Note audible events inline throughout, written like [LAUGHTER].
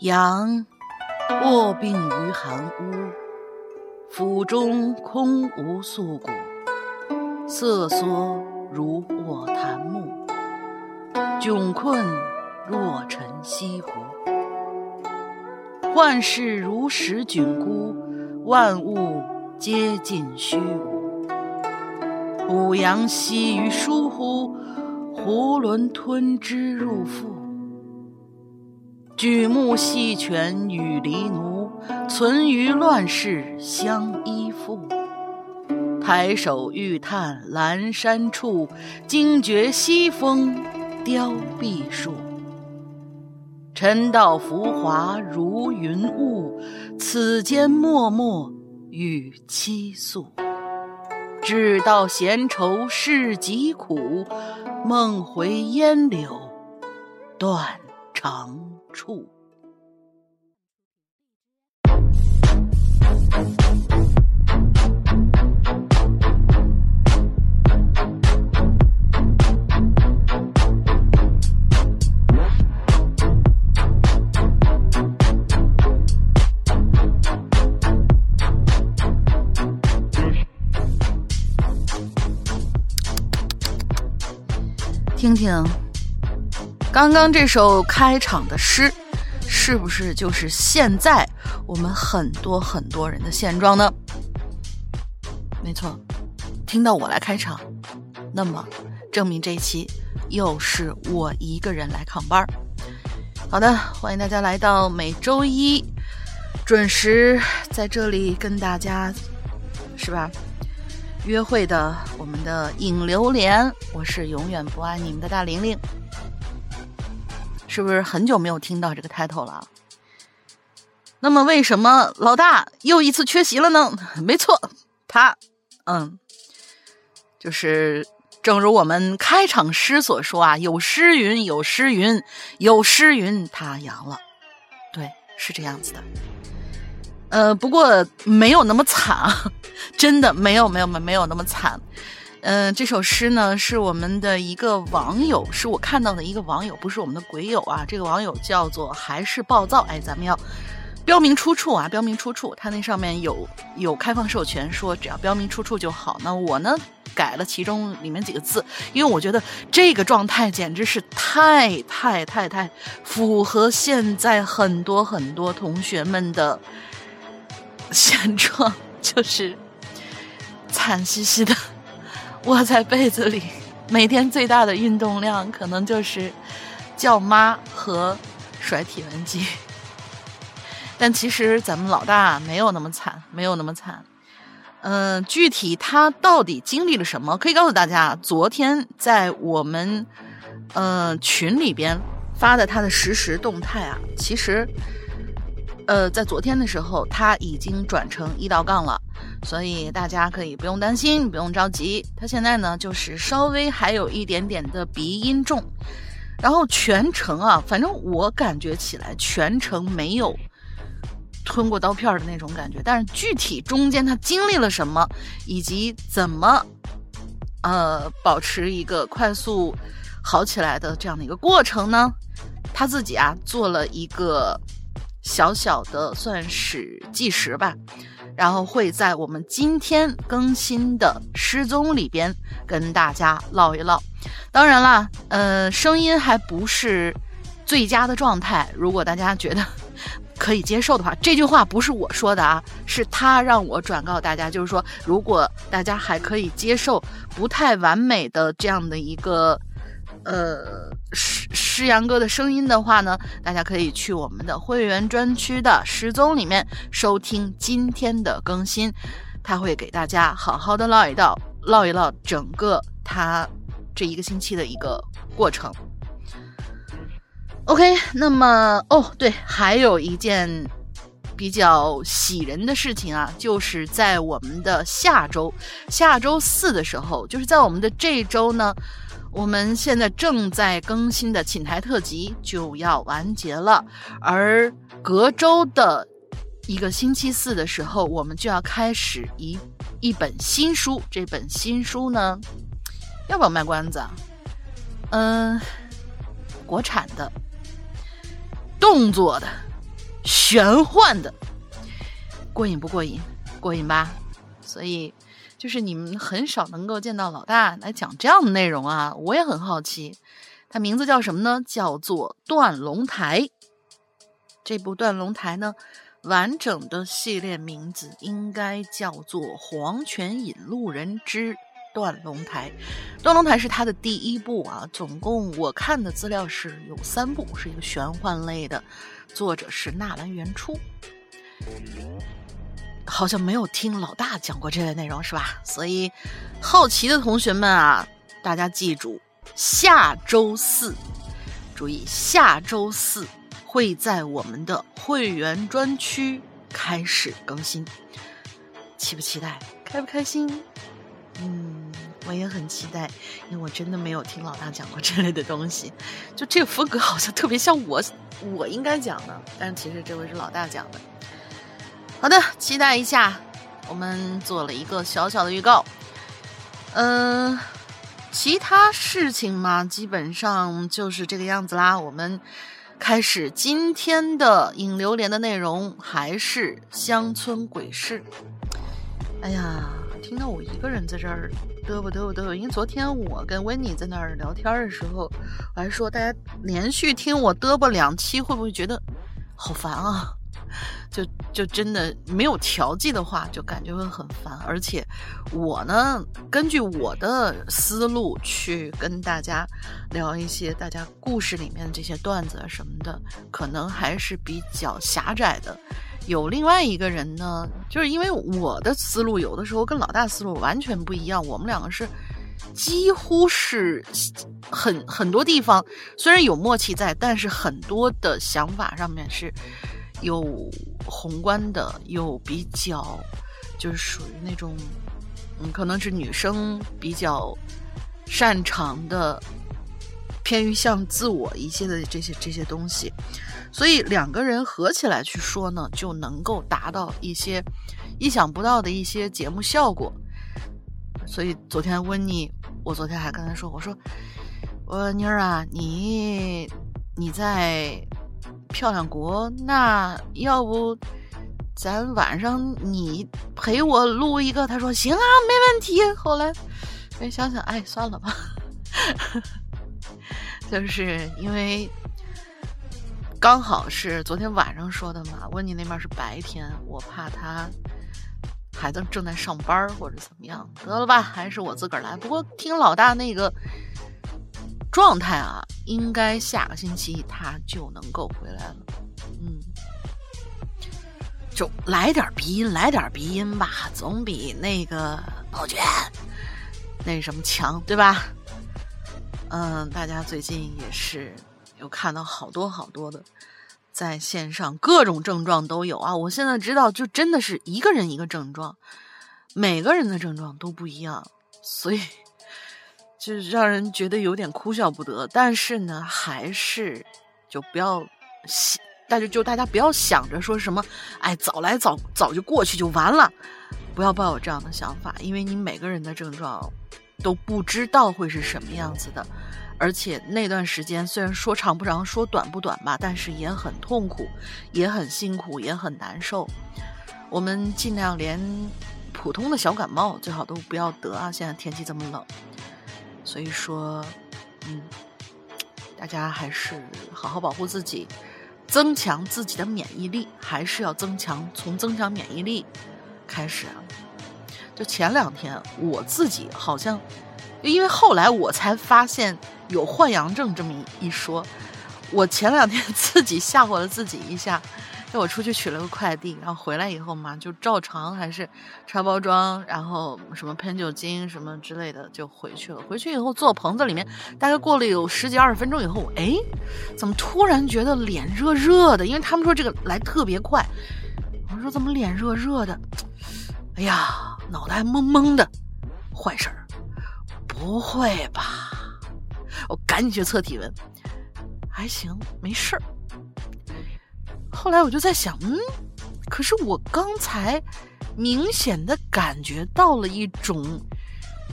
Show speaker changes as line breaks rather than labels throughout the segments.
阳卧病于寒屋，府中空无宿骨，瑟缩如卧檀木，窘困若沉西湖。幻视如石窘孤，万物皆尽虚无。五阳息于疏忽，囫囵吞之入腹。举目细泉与狸奴，存于乱世相依附。抬手欲探阑珊处，惊觉西风凋碧树。尘道浮华如云雾，此间脉脉与期宿。只道闲愁事极苦，梦回烟柳断肠处。听听，刚刚这首开场的诗，是不是就是现在我们很多很多人的现状呢？没错，听到我来开场，那么证明这一期又是我一个人来扛班儿。好的，欢迎大家来到每周一准时在这里跟大家，是吧？约会的我们的影榴莲，我是永远不爱你们的大玲玲，是不是很久没有听到这个 title 了？那么为什么老大又一次缺席了呢？没错，他，嗯，就是正如我们开场诗所说啊，有诗云，有诗云，有诗云，他阳了，对，是这样子的。呃，不过没有那么惨啊，[LAUGHS] 真的没有没有没没有那么惨。嗯，这首诗呢是我们的一个网友，是我看到的一个网友，不是我们的鬼友啊。这个网友叫做还是暴躁，哎，咱们要标明出处啊，标明出处。他那上面有有开放授权，说只要标明出处就好。那我呢改了其中里面几个字，因为我觉得这个状态简直是太太太太符合现在很多很多同学们的。现状 [LAUGHS] 就是惨兮兮的窝在被子里，每天最大的运动量可能就是叫妈和甩体温计。但其实咱们老大没有那么惨，没有那么惨。嗯，具体他到底经历了什么？可以告诉大家，昨天在我们嗯群里边发的他的实时动态啊，其实。呃，在昨天的时候，他已经转成一道杠了，所以大家可以不用担心，不用着急。他现在呢，就是稍微还有一点点的鼻音重，然后全程啊，反正我感觉起来全程没有吞过刀片的那种感觉。但是具体中间他经历了什么，以及怎么呃保持一个快速好起来的这样的一个过程呢？他自己啊做了一个。小小的算是计时吧，然后会在我们今天更新的失踪里边跟大家唠一唠。当然啦，呃，声音还不是最佳的状态。如果大家觉得可以接受的话，这句话不是我说的啊，是他让我转告大家，就是说，如果大家还可以接受不太完美的这样的一个。呃，诗诗阳哥的声音的话呢，大家可以去我们的会员专区的失踪里面收听今天的更新，他会给大家好好的唠一唠，唠一唠整个他这一个星期的一个过程。OK，那么哦，对，还有一件比较喜人的事情啊，就是在我们的下周下周四的时候，就是在我们的这周呢。我们现在正在更新的寝台特辑就要完结了，而隔周的一个星期四的时候，我们就要开始一一本新书。这本新书呢，要不要卖关子？啊？嗯，国产的，动作的，玄幻的，过瘾不过瘾？过瘾吧？所以就是你们很少能够见到老大来讲这样的内容啊，我也很好奇。它名字叫什么呢？叫做《断龙台》。这部《断龙台》呢，完整的系列名字应该叫做《黄泉引路人之断龙台》。《断龙台》是它的第一部啊，总共我看的资料是有三部，是一个玄幻类的，作者是纳兰元初。好像没有听老大讲过这类内容是吧？所以好奇的同学们啊，大家记住。下周四，注意，下周四会在我们的会员专区开始更新，期不期待？开不开心？嗯，我也很期待，因为我真的没有听老大讲过这类的东西，就这个风格好像特别像我我应该讲的，但其实这回是老大讲的。好的，期待一下，我们做了一个小小的预告，嗯。其他事情嘛，基本上就是这个样子啦。我们开始今天的引流连的内容，还是乡村鬼市。哎呀，听到我一个人在这儿嘚啵嘚啵嘚啵，因为昨天我跟温妮在那儿聊天的时候，我还说大家连续听我嘚啵两期，会不会觉得好烦啊？就就真的没有调剂的话，就感觉会很烦。而且我呢，根据我的思路去跟大家聊一些大家故事里面的这些段子什么的，可能还是比较狭窄的。有另外一个人呢，就是因为我的思路有的时候跟老大思路完全不一样，我们两个是几乎是很很多地方虽然有默契在，但是很多的想法上面是。有宏观的，有比较，就是属于那种，嗯，可能是女生比较擅长的，偏于像自我一些的这些这些东西，所以两个人合起来去说呢，就能够达到一些意想不到的一些节目效果。所以昨天温妮，我昨天还跟他说，我说，我妮儿啊，你你在。漂亮国，那要不咱晚上你陪我录一个？他说行啊，没问题。后来没想想，哎，算了吧。就是因为刚好是昨天晚上说的嘛，问你那边是白天，我怕他孩子正在上班或者怎么样，得了吧，还是我自个儿来。不过听老大那个。状态啊，应该下个星期他就能够回来了。嗯，就来点鼻音，来点鼻音吧，总比那个宝娟那什么强，对吧？嗯，大家最近也是有看到好多好多的在线上各种症状都有啊。我现在知道，就真的是一个人一个症状，每个人的症状都不一样，所以。就是让人觉得有点哭笑不得，但是呢，还是就不要想，但是就大家不要想着说什么，哎，早来早早就过去就完了，不要抱有这样的想法，因为你每个人的症状都不知道会是什么样子的，而且那段时间虽然说长不长，说短不短吧，但是也很痛苦，也很辛苦，也很难受。我们尽量连普通的小感冒最好都不要得啊！现在天气这么冷。所以说，嗯，大家还是好好保护自己，增强自己的免疫力，还是要增强。从增强免疫力开始啊！就前两天我自己好像，因为后来我才发现有换阳症这么一说，我前两天 [LAUGHS] 自己吓唬了自己一下。就我出去取了个快递，然后回来以后嘛，就照常还是拆包装，然后什么喷酒精什么之类的就回去了。回去以后坐棚子里面，大概过了有十几二十分钟以后，哎，怎么突然觉得脸热热的？因为他们说这个来特别快。我说怎么脸热热的？哎呀，脑袋懵懵的，坏事儿！不会吧？我赶紧去测体温，还行，没事儿。后来我就在想，嗯，可是我刚才明显的感觉到了一种，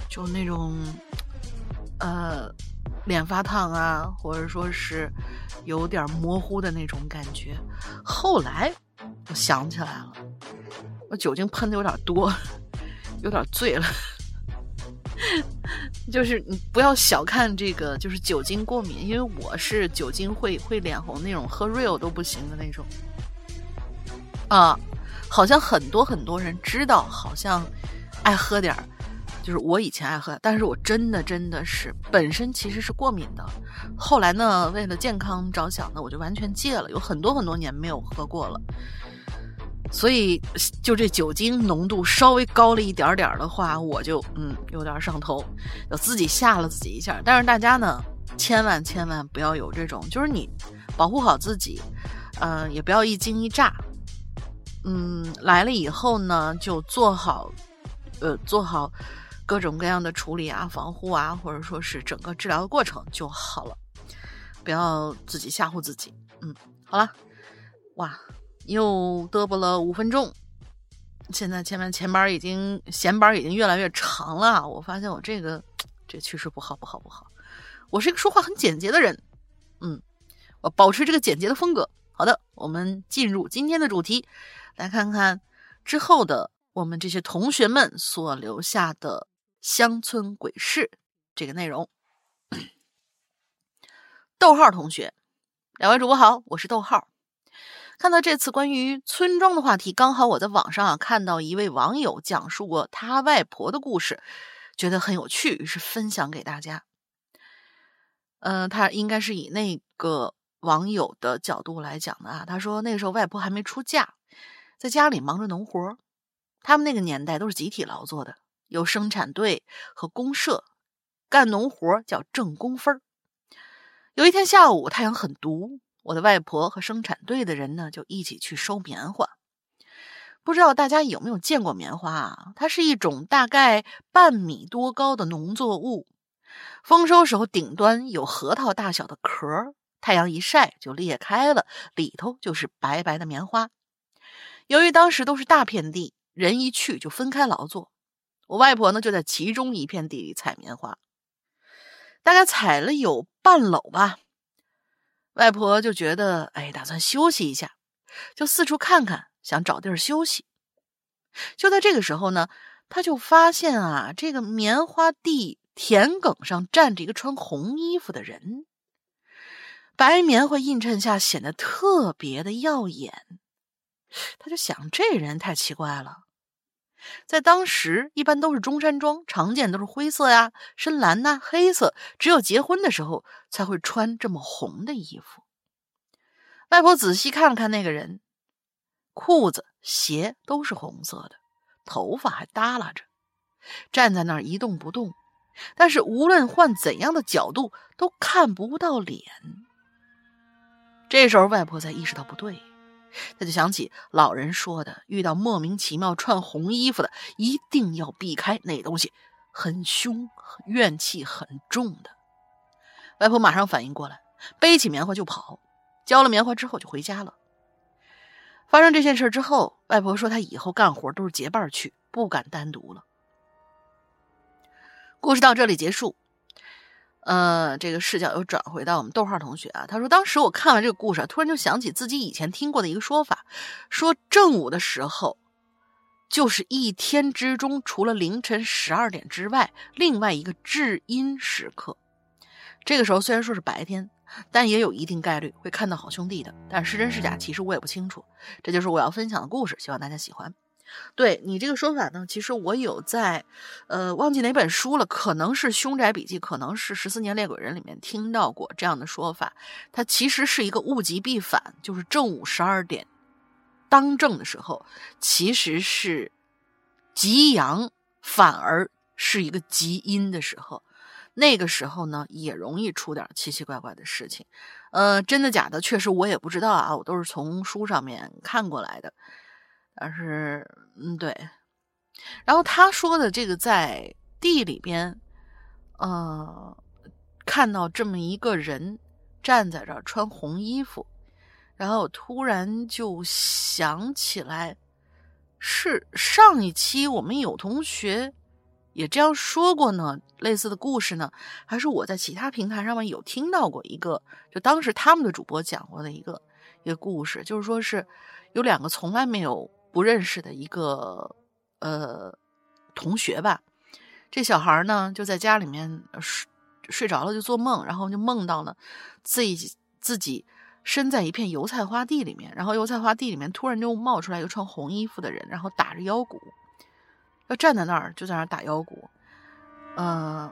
就那种，呃，脸发烫啊，或者说是有点模糊的那种感觉。后来我想起来了，我酒精喷的有点多，有点醉了。[LAUGHS] 就是你不要小看这个，就是酒精过敏，因为我是酒精会会脸红那种，喝 real 都不行的那种。啊，好像很多很多人知道，好像爱喝点儿，就是我以前爱喝，但是我真的真的是本身其实是过敏的。后来呢，为了健康着想呢，我就完全戒了，有很多很多年没有喝过了。所以，就这酒精浓度稍微高了一点点的话，我就嗯有点上头，就自己吓了自己一下。但是大家呢，千万千万不要有这种，就是你保护好自己，嗯，也不要一惊一乍。嗯，来了以后呢，就做好，呃，做好各种各样的处理啊、防护啊，或者说是整个治疗的过程就好了，不要自己吓唬自己。嗯，好了，哇。又嘚啵了五分钟，现在前面前班已经闲班已经越来越长了。我发现我这个 [TSK] 这趋势不好不好不好。我是一个说话很简洁的人，嗯，我保持这个简洁的风格。好的，我们进入今天的主题，来看看之后的我们这些同学们所留下的乡村鬼事这个内容。[CLEARS THROAT] 逗号同学，两位主播好，我是逗号。看到这次关于村庄的话题，刚好我在网上啊看到一位网友讲述过他外婆的故事，觉得很有趣，于是分享给大家。嗯，他应该是以那个网友的角度来讲的啊。他说那个时候外婆还没出嫁，在家里忙着农活。他们那个年代都是集体劳作的，有生产队和公社，干农活叫挣工分有一天下午，太阳很毒。我的外婆和生产队的人呢，就一起去收棉花。不知道大家有没有见过棉花啊？它是一种大概半米多高的农作物，丰收时候顶端有核桃大小的壳，太阳一晒就裂开了，里头就是白白的棉花。由于当时都是大片地，人一去就分开劳作。我外婆呢，就在其中一片地里采棉花，大概采了有半篓吧。外婆就觉得，哎，打算休息一下，就四处看看，想找地儿休息。就在这个时候呢，他就发现啊，这个棉花地田埂上站着一个穿红衣服的人，白棉花映衬下显得特别的耀眼。他就想，这人太奇怪了。在当时，一般都是中山装，常见都是灰色呀、深蓝呐、黑色，只有结婚的时候才会穿这么红的衣服。外婆仔细看了看那个人，裤子、鞋都是红色的，头发还耷拉着，站在那儿一动不动。但是无论换怎样的角度，都看不到脸。这时候，外婆才意识到不对。他就想起老人说的：“遇到莫名其妙穿红衣服的，一定要避开那东西，很凶，怨气很重的。”外婆马上反应过来，背起棉花就跑。交了棉花之后就回家了。发生这件事之后，外婆说她以后干活都是结伴去，不敢单独了。故事到这里结束。呃，这个视角又转回到我们逗号同学啊，他说：“当时我看完这个故事，突然就想起自己以前听过的一个说法，说正午的时候，就是一天之中除了凌晨十二点之外，另外一个至阴时刻。这个时候虽然说是白天，但也有一定概率会看到好兄弟的。但是真是假，其实我也不清楚。这就是我要分享的故事，希望大家喜欢。”对你这个说法呢，其实我有在，呃，忘记哪本书了，可能是《凶宅笔记》，可能是《十四年猎鬼人》里面听到过这样的说法。它其实是一个物极必反，就是正午十二点当正的时候，其实是极阳，反而是一个极阴的时候。那个时候呢，也容易出点奇奇怪怪的事情。呃，真的假的，确实我也不知道啊，我都是从书上面看过来的。但是，嗯，对。然后他说的这个在地里边，呃，看到这么一个人站在这儿穿红衣服，然后突然就想起来，是上一期我们有同学也这样说过呢，类似的故事呢，还是我在其他平台上面有听到过一个，就当时他们的主播讲过的一个一个故事，就是说是有两个从来没有不认识的一个呃同学吧，这小孩呢就在家里面睡睡着了就做梦，然后就梦到了自己自己身在一片油菜花地里面，然后油菜花地里面突然就冒出来一个穿红衣服的人，然后打着腰鼓。要站在那儿，就在那儿打腰鼓，嗯，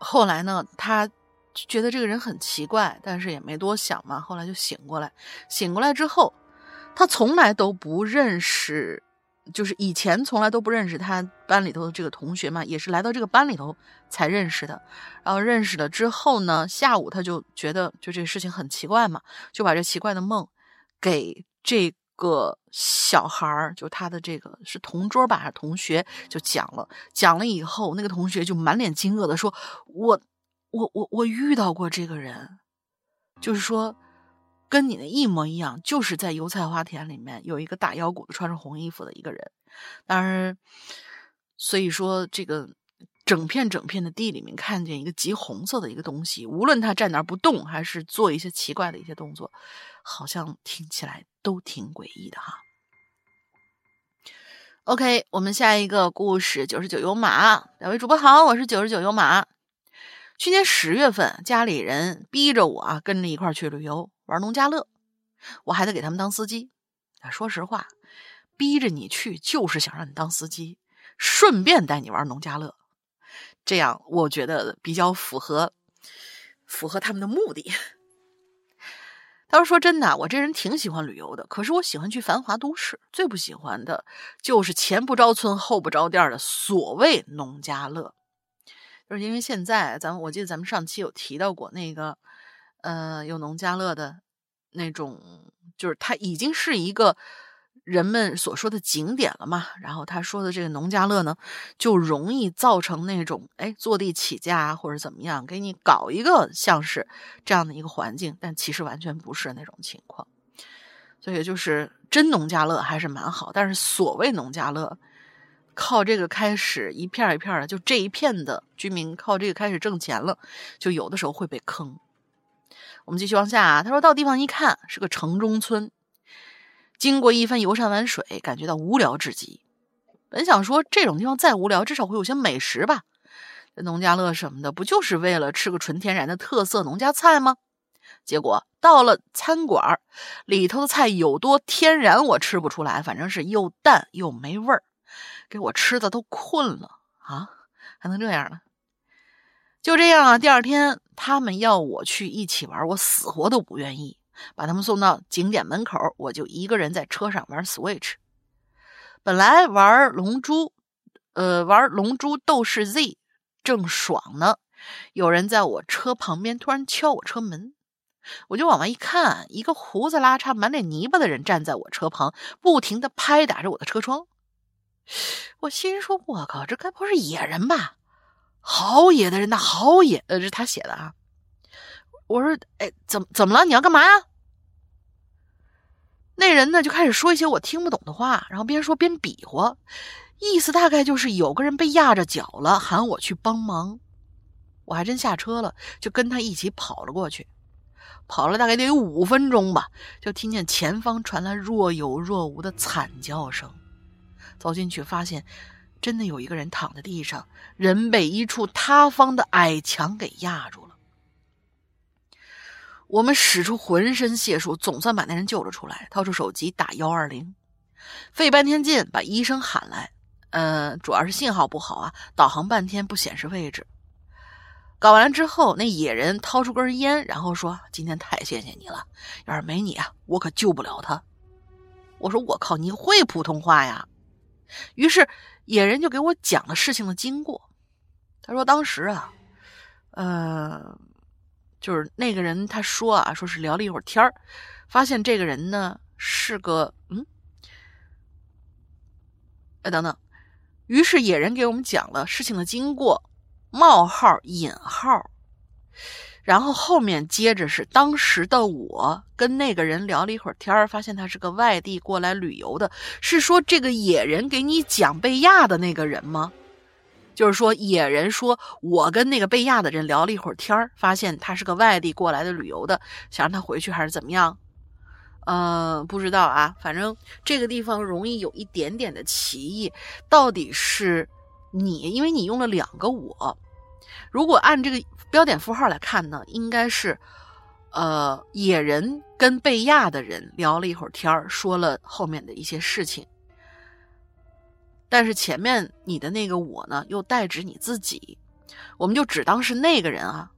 后来呢，他觉得这个人很奇怪，但是也没多想嘛。后来就醒过来，醒过来之后，他从来都不认识，就是以前从来都不认识他班里头的这个同学嘛，也是来到这个班里头才认识的。然后认识了之后呢，下午他就觉得就这个事情很奇怪嘛，就把这奇怪的梦给这。个小孩儿，就他的这个是同桌吧，还是同学，就讲了。讲了以后，那个同学就满脸惊愕的说：“我，我，我，我遇到过这个人，就是说跟你的一模一样，就是在油菜花田里面有一个打腰鼓的，穿着红衣服的一个人。当然，所以说这个整片整片的地里面看见一个极红色的一个东西，无论他站那儿不动，还是做一些奇怪的一些动作，好像听起来。”都挺诡异的哈。OK，我们下一个故事九十九有马。两位主播好，我是九十九有马。去年十月份，家里人逼着我啊跟着一块儿去旅游玩农家乐，我还得给他们当司机。说实话，逼着你去就是想让你当司机，顺便带你玩农家乐，这样我觉得比较符合符合他们的目的。他说：“说真的，我这人挺喜欢旅游的，可是我喜欢去繁华都市，最不喜欢的就是前不着村后不着店的所谓农家乐。就是因为现在咱们，我记得咱们上期有提到过那个，呃，有农家乐的那种，就是它已经是一个。”人们所说的景点了嘛？然后他说的这个农家乐呢，就容易造成那种哎坐地起价或者怎么样，给你搞一个像是这样的一个环境，但其实完全不是那种情况。所以就是真农家乐还是蛮好，但是所谓农家乐，靠这个开始一片一片的，就这一片的居民靠这个开始挣钱了，就有的时候会被坑。我们继续往下啊，他说到地方一看是个城中村。经过一番游山玩水，感觉到无聊至极。本想说这种地方再无聊，至少会有些美食吧。农家乐什么的，不就是为了吃个纯天然的特色农家菜吗？结果到了餐馆儿里头的菜有多天然，我吃不出来，反正是又淡又没味儿，给我吃的都困了啊！还能这样呢？就这样啊，第二天他们要我去一起玩，我死活都不愿意。把他们送到景点门口，我就一个人在车上玩 Switch。本来玩龙珠，呃，玩龙珠斗士 Z 正爽呢，有人在我车旁边突然敲我车门，我就往外一看，一个胡子拉碴、满脸泥巴的人站在我车旁，不停的拍打着我的车窗。我心说：“我靠，这该不是野人吧？好野的人呐，好野！”呃，是他写的啊。我说：“哎，怎么怎么了？你要干嘛呀？”那人呢就开始说一些我听不懂的话，然后边说边比划，意思大概就是有个人被压着脚了，喊我去帮忙。我还真下车了，就跟他一起跑了过去。跑了大概得有五分钟吧，就听见前方传来若有若无的惨叫声。走进去发现，真的有一个人躺在地上，人被一处塌方的矮墙给压住了。我们使出浑身解数，总算把那人救了出来。掏出手机打幺二零，费半天劲把医生喊来。嗯，主要是信号不好啊，导航半天不显示位置。搞完了之后，那野人掏出根烟，然后说：“今天太谢谢你了，要是没你啊，我可救不了他。”我说：“我靠，你会普通话呀？”于是野人就给我讲了事情的经过。他说：“当时啊，呃。”就是那个人，他说啊，说是聊了一会儿天儿，发现这个人呢是个嗯，哎等等，于是野人给我们讲了事情的经过，冒号引号，然后后面接着是当时的我跟那个人聊了一会儿天儿，发现他是个外地过来旅游的，是说这个野人给你讲被压的那个人吗？就是说，野人说我跟那个被压的人聊了一会儿天儿，发现他是个外地过来的旅游的，想让他回去还是怎么样？嗯，不知道啊，反正这个地方容易有一点点的歧义。到底是你，因为你用了两个我，如果按这个标点符号来看呢，应该是呃，野人跟被压的人聊了一会儿天儿，说了后面的一些事情。但是前面你的那个我呢，又代指你自己，我们就只当是那个人啊，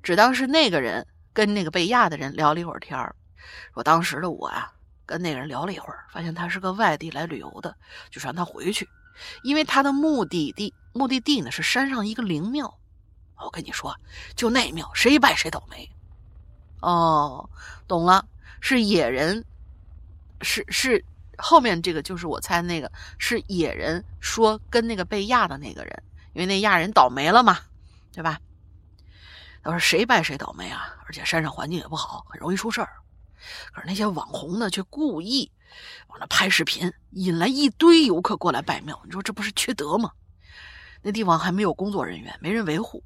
只当是那个人跟那个被压的人聊了一会儿天儿。说当时的我啊，跟那个人聊了一会儿，发现他是个外地来旅游的，就让他回去，因为他的目的地目的地呢是山上一个灵庙。我跟你说，就那庙，谁拜谁倒霉。哦，懂了，是野人，是是。后面这个就是我猜那个是野人说跟那个被压的那个人，因为那压人倒霉了嘛，对吧？他说谁拜谁倒霉啊，而且山上环境也不好，很容易出事儿。可是那些网红呢，却故意往那拍视频，引来一堆游客过来拜庙。你说这不是缺德吗？那地方还没有工作人员，没人维护，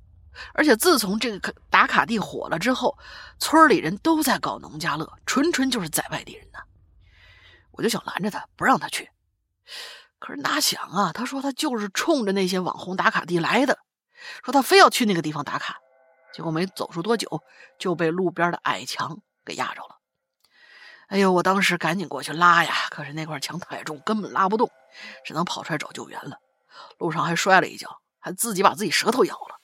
而且自从这个打卡地火了之后，村里人都在搞农家乐，纯纯就是在外地人呢。我就想拦着他，不让他去。可是哪想啊，他说他就是冲着那些网红打卡地来的，说他非要去那个地方打卡。结果没走出多久，就被路边的矮墙给压着了。哎呦，我当时赶紧过去拉呀，可是那块墙太重，根本拉不动，只能跑出来找救援了。路上还摔了一跤，还自己把自己舌头咬了。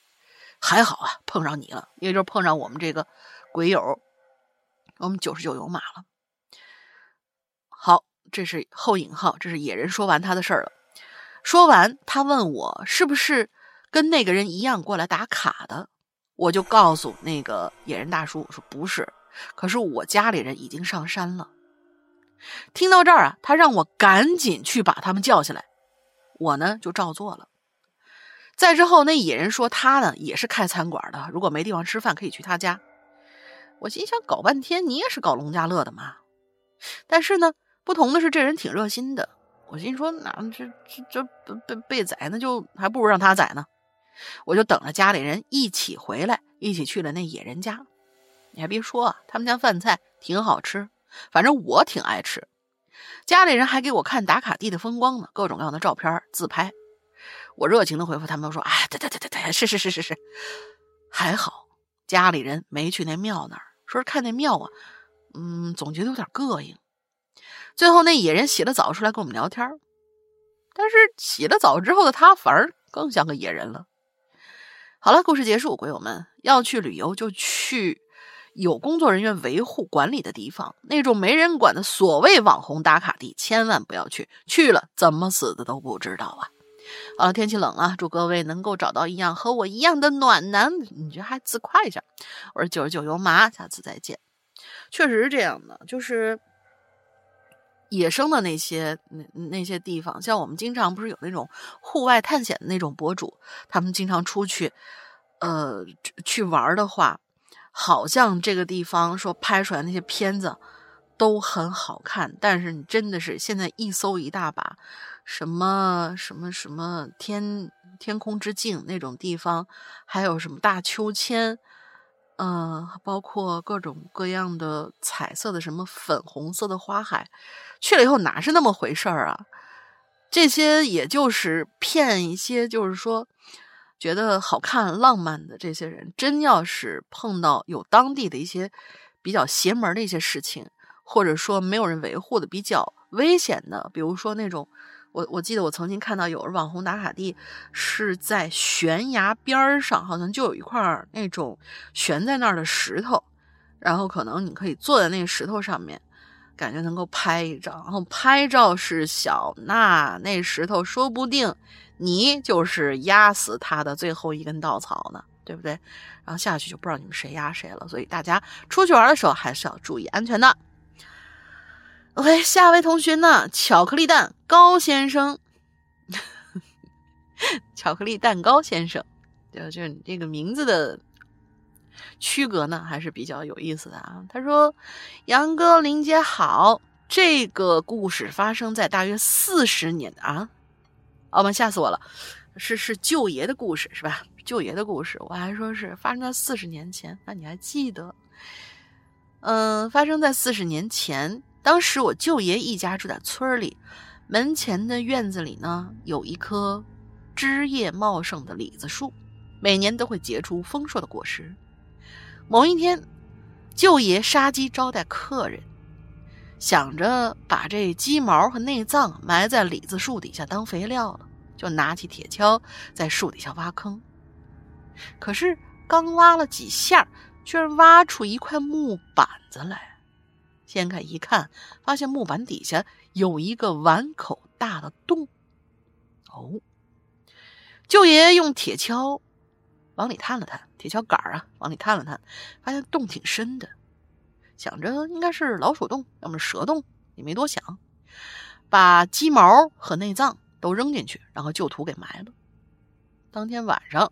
还好啊，碰上你了，也就是碰上我们这个鬼友，我们九十九有马了。好这是后引号，这是野人说完他的事儿了。说完，他问我是不是跟那个人一样过来打卡的，我就告诉那个野人大叔我说不是，可是我家里人已经上山了。听到这儿啊，他让我赶紧去把他们叫下来，我呢就照做了。再之后，那野人说他呢也是开餐馆的，如果没地方吃饭，可以去他家。我心想，搞半天你也是搞农家乐的嘛？但是呢。不同的是，这人挺热心的。我心说，那这这这被被宰，那就还不如让他宰呢。我就等着家里人一起回来，一起去了那野人家。你还别说啊，他们家饭菜挺好吃，反正我挺爱吃。家里人还给我看打卡地的风光呢，各种各样的照片、自拍。我热情的回复他们说：“哎，对对对对对，是是是是是。”还好家里人没去那庙那儿，说是看那庙啊，嗯，总觉得有点膈应。最后，那野人洗了澡出来跟我们聊天但是洗了澡之后的他反而更像个野人了。好了，故事结束，鬼友们要去旅游就去有工作人员维护管理的地方，那种没人管的所谓网红打卡地千万不要去，去了怎么死的都不知道啊。好了，天气冷啊，祝各位能够找到一样和我一样的暖男，你觉得还自夸一下。我是九十九油麻，下次再见。确实是这样的，就是。野生的那些那那些地方，像我们经常不是有那种户外探险的那种博主，他们经常出去，呃，去玩的话，好像这个地方说拍出来那些片子都很好看，但是你真的是现在一搜一大把，什么什么什么天天空之境那种地方，还有什么大秋千。嗯，包括各种各样的彩色的什么粉红色的花海，去了以后哪是那么回事儿啊？这些也就是骗一些，就是说觉得好看、浪漫的这些人，真要是碰到有当地的一些比较邪门的一些事情，或者说没有人维护的比较危险的，比如说那种。我我记得我曾经看到有网红打卡地是在悬崖边上，好像就有一块那种悬在那儿的石头，然后可能你可以坐在那个石头上面，感觉能够拍一张，然后拍照是小，那那石头说不定你就是压死他的最后一根稻草呢，对不对？然后下去就不知道你们谁压谁了，所以大家出去玩的时候还是要注意安全的。OK，下位同学呢？巧克力蛋糕先生，[LAUGHS] 巧克力蛋糕先生，就就这个名字的区隔呢，还是比较有意思的啊。他说：“杨哥，林姐好，这个故事发生在大约四十年啊，哦妈，吓死我了！是是舅爷的故事是吧？舅爷的故事，我还说是发生在四十年前，那你还记得？嗯，发生在四十年前，当时我舅爷一家住在村里，门前的院子里呢有一棵枝叶茂盛的李子树，每年都会结出丰硕的果实。某一天，舅爷杀鸡招待客人，想着把这鸡毛和内脏埋在李子树底下当肥料了。就拿起铁锹在树底下挖坑，可是刚挖了几下，居然挖出一块木板子来。掀开一看，发现木板底下有一个碗口大的洞。哦，舅爷用铁锹往里探了探，铁锹杆啊往里探了探，发现洞挺深的，想着应该是老鼠洞，要么蛇洞，也没多想，把鸡毛和内脏。都扔进去，然后就土给埋了。当天晚上，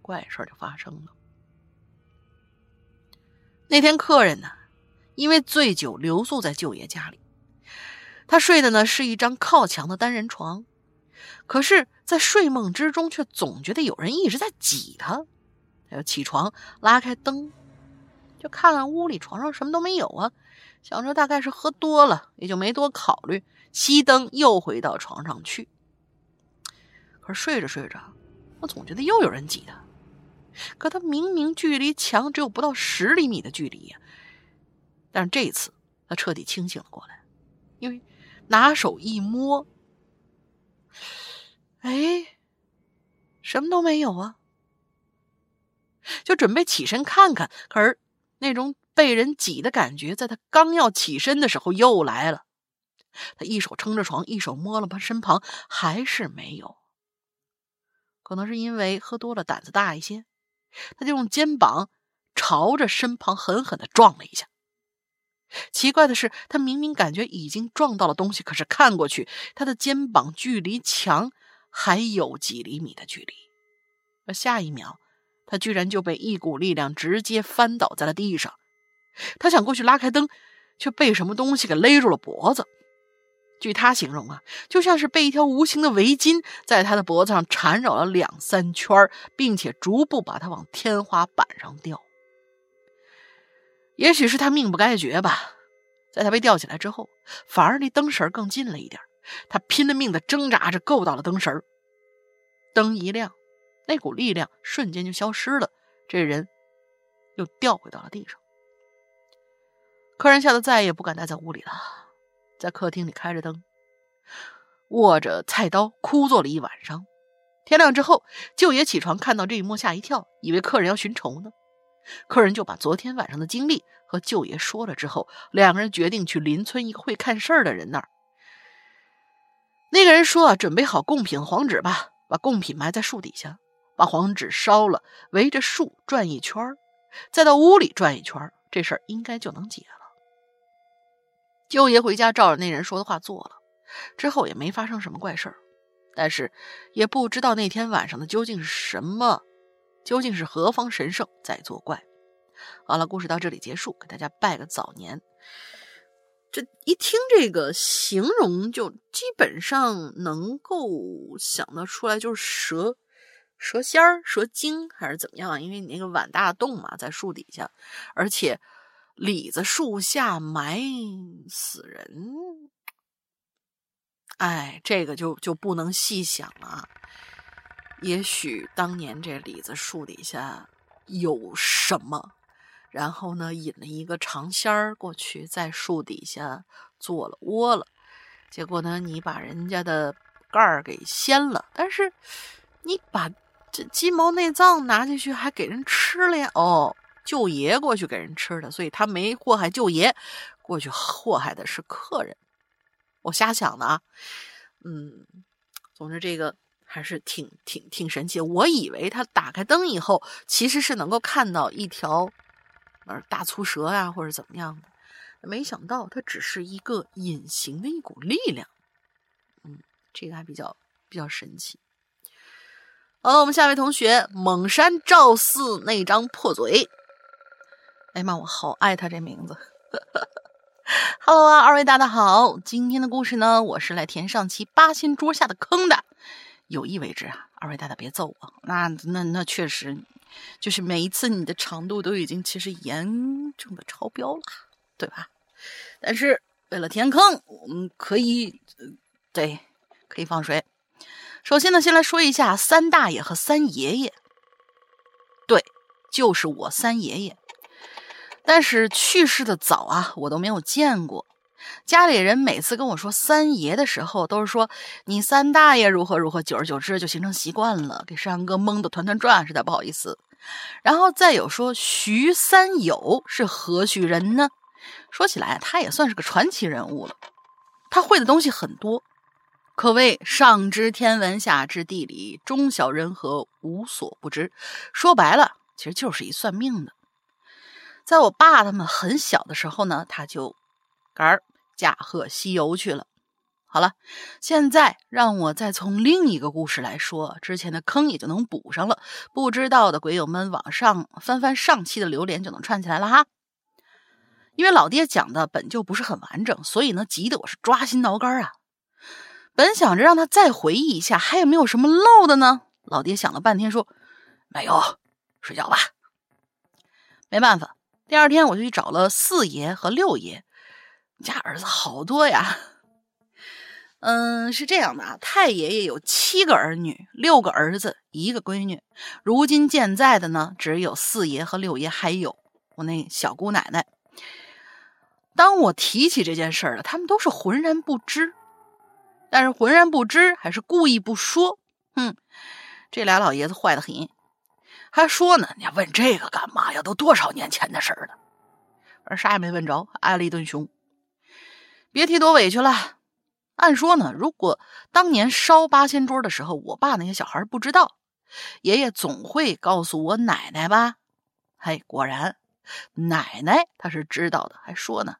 怪事就发生了。那天客人呢，因为醉酒留宿在舅爷家里，他睡的呢是一张靠墙的单人床，可是，在睡梦之中却总觉得有人一直在挤他。他就起床拉开灯，就看看屋里床上什么都没有啊，想着大概是喝多了，也就没多考虑，熄灯又回到床上去。可是睡着睡着，我总觉得又有人挤他。可他明明距离墙只有不到十厘米的距离呀。但是这一次，他彻底清醒了过来，因为拿手一摸，哎，什么都没有啊。就准备起身看看，可是那种被人挤的感觉，在他刚要起身的时候又来了。他一手撑着床，一手摸了他身旁，还是没有。可能是因为喝多了，胆子大一些，他就用肩膀朝着身旁狠狠的撞了一下。奇怪的是，他明明感觉已经撞到了东西，可是看过去，他的肩膀距离墙还有几厘米的距离。而下一秒，他居然就被一股力量直接翻倒在了地上。他想过去拉开灯，却被什么东西给勒住了脖子。据他形容啊，就像是被一条无形的围巾在他的脖子上缠绕了两三圈，并且逐步把他往天花板上吊。也许是他命不该绝吧，在他被吊起来之后，反而离灯绳更近了一点。他拼了命的挣扎着够到了灯绳，灯一亮，那股力量瞬间就消失了，这人又掉回到了地上。客人吓得再也不敢待在屋里了。在客厅里开着灯，握着菜刀，枯坐了一晚上。天亮之后，舅爷起床看到这一幕，吓一跳，以为客人要寻仇呢。客人就把昨天晚上的经历和舅爷说了之后，两个人决定去邻村一个会看事儿的人那儿。那个人说：“啊，准备好贡品黄纸吧，把贡品埋在树底下，把黄纸烧了，围着树转一圈再到屋里转一圈这事儿应该就能解了。”舅爷回家照着那人说的话做了，之后也没发生什么怪事儿，但是也不知道那天晚上的究竟是什么，究竟是何方神圣在作怪。好了，故事到这里结束，给大家拜个早年。这一听这个形容，就基本上能够想得出来，就是蛇、蛇仙儿、蛇精还是怎么样？因为你那个碗大洞嘛，在树底下，而且。李子树下埋死人，哎，这个就就不能细想了。也许当年这李子树底下有什么，然后呢，引了一个长仙儿过去，在树底下做了窝了。结果呢，你把人家的盖儿给掀了，但是你把这鸡毛内脏拿进去，还给人吃了呀？哦。舅爷过去给人吃的，所以他没祸害舅爷，过去祸害的是客人。我瞎想的啊，嗯，总之这个还是挺挺挺神奇。我以为他打开灯以后，其实是能够看到一条呃大粗蛇呀，或者怎么样的，没想到它只是一个隐形的一股力量。嗯，这个还比较比较神奇。好了，我们下位同学蒙山赵四那张破嘴。哎妈，我好爱他这名字。[LAUGHS] Hello 啊，二位大大好。今天的故事呢，我是来填上期八仙桌下的坑的。有意为之啊，二位大大别揍我，那那那确实，就是每一次你的长度都已经其实严重的超标了，对吧？但是为了填坑，我们可以，对，可以放水。首先呢，先来说一下三大爷和三爷爷，对，就是我三爷爷。但是去世的早啊，我都没有见过。家里人每次跟我说三爷的时候，都是说你三大爷如何如何，久而久之就形成习惯了，给山哥蒙得团团转，实在不好意思。然后再有说徐三友是何许人呢？说起来，他也算是个传奇人物了。他会的东西很多，可谓上知天文，下知地理，中小人和无所不知。说白了，其实就是一算命的。在我爸他们很小的时候呢，他就儿驾鹤西游去了。好了，现在让我再从另一个故事来说，之前的坑也就能补上了。不知道的鬼友们，往上翻翻上期的榴莲就能串起来了哈。因为老爹讲的本就不是很完整，所以呢，急得我是抓心挠肝啊。本想着让他再回忆一下，还有没有什么漏的呢？老爹想了半天说：“没有，睡觉吧。”没办法。第二天我就去找了四爷和六爷，你家儿子好多呀。[LAUGHS] 嗯，是这样的啊，太爷爷有七个儿女，六个儿子，一个闺女。如今健在的呢，只有四爷和六爷，还有我那小姑奶奶。当我提起这件事儿了，他们都是浑然不知。但是浑然不知还是故意不说？哼，这俩老爷子坏的很。还说呢，你问这个干嘛呀？都多少年前的事儿了，而啥也没问着，挨了一顿凶。别提多委屈了。按说呢，如果当年烧八仙桌的时候，我爸那些小孩不知道，爷爷总会告诉我奶奶吧？嘿，果然，奶奶她是知道的，还说呢，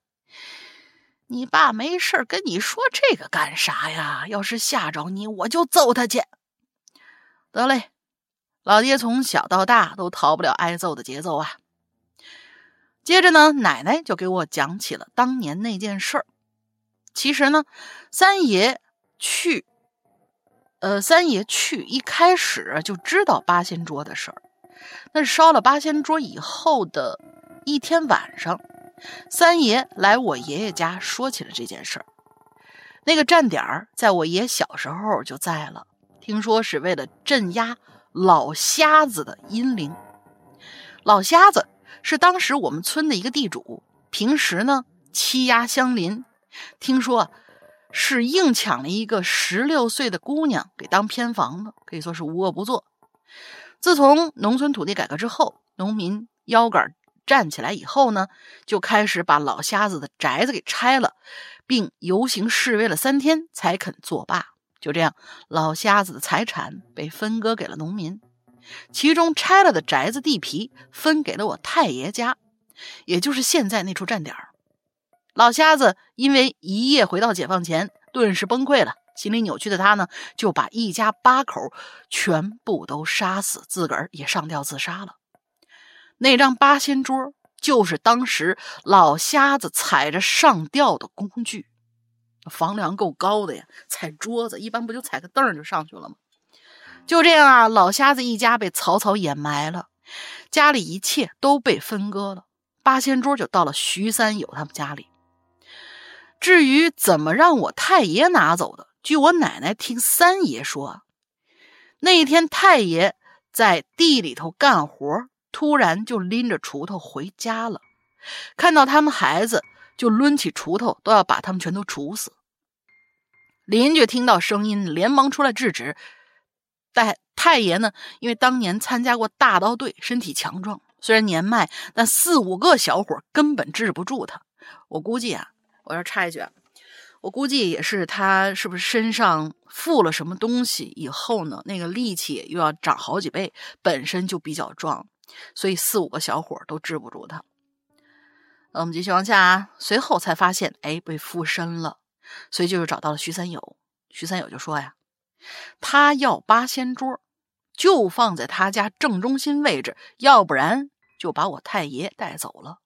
你爸没事跟你说这个干啥呀？要是吓着你，我就揍他去。得嘞。老爹从小到大都逃不了挨揍的节奏啊。接着呢，奶奶就给我讲起了当年那件事儿。其实呢，三爷去，呃，三爷去一开始就知道八仙桌的事儿。那烧了八仙桌以后的一天晚上，三爷来我爷爷家说起了这件事儿。那个站点儿在我爷小时候就在了，听说是为了镇压。老瞎子的阴灵，老瞎子是当时我们村的一个地主，平时呢欺压乡邻，听说是硬抢了一个十六岁的姑娘给当偏房的，可以说是无恶不作。自从农村土地改革之后，农民腰杆站起来以后呢，就开始把老瞎子的宅子给拆了，并游行示威了三天才肯作罢。就这样，老瞎子的财产被分割给了农民，其中拆了的宅子地皮分给了我太爷家，也就是现在那处站点老瞎子因为一夜回到解放前，顿时崩溃了，心理扭曲的他呢，就把一家八口全部都杀死，自个儿也上吊自杀了。那张八仙桌就是当时老瞎子踩着上吊的工具。房梁够高的呀，踩桌子一般不就踩个凳就上去了吗？就这样啊，老瞎子一家被草草掩埋了，家里一切都被分割了，八仙桌就到了徐三友他们家里。至于怎么让我太爷拿走的，据我奶奶听三爷说，那一天太爷在地里头干活，突然就拎着锄头回家了，看到他们孩子。就抡起锄头，都要把他们全都锄死。邻居听到声音，连忙出来制止。但太爷呢，因为当年参加过大刀队，身体强壮，虽然年迈，但四五个小伙根本治不住他。我估计啊，我要插一句，我估计也是他是不是身上附了什么东西以后呢，那个力气又要长好几倍，本身就比较壮，所以四五个小伙都治不住他。我们继续往下啊，随后才发现，哎，被附身了，所以就是找到了徐三友。徐三友就说呀，他要八仙桌，就放在他家正中心位置，要不然就把我太爷带走了。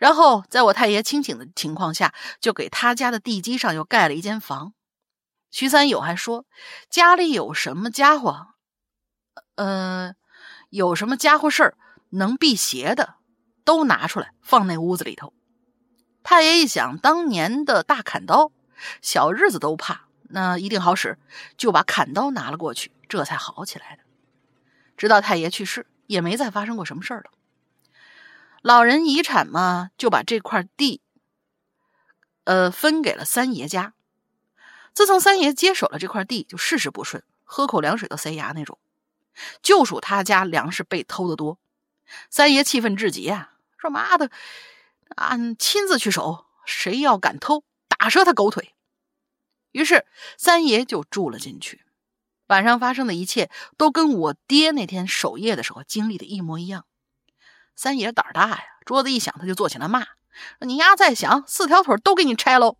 然后在我太爷清醒的情况下，就给他家的地基上又盖了一间房。徐三友还说，家里有什么家伙，呃，有什么家伙事儿能辟邪的，都拿出来放那屋子里头。太爷一想，当年的大砍刀，小日子都怕，那一定好使，就把砍刀拿了过去，这才好起来的。直到太爷去世，也没再发生过什么事儿了。老人遗产嘛，就把这块地，呃，分给了三爷家。自从三爷接手了这块地，就事事不顺，喝口凉水都塞牙那种。就属他家粮食被偷的多，三爷气愤至极啊，说：“妈的，俺亲自去守，谁要敢偷，打折他狗腿。”于是三爷就住了进去。晚上发生的一切都跟我爹那天守夜的时候经历的一模一样。三爷胆儿大呀，桌子一响他就坐起来骂：“你丫再响，四条腿都给你拆喽！”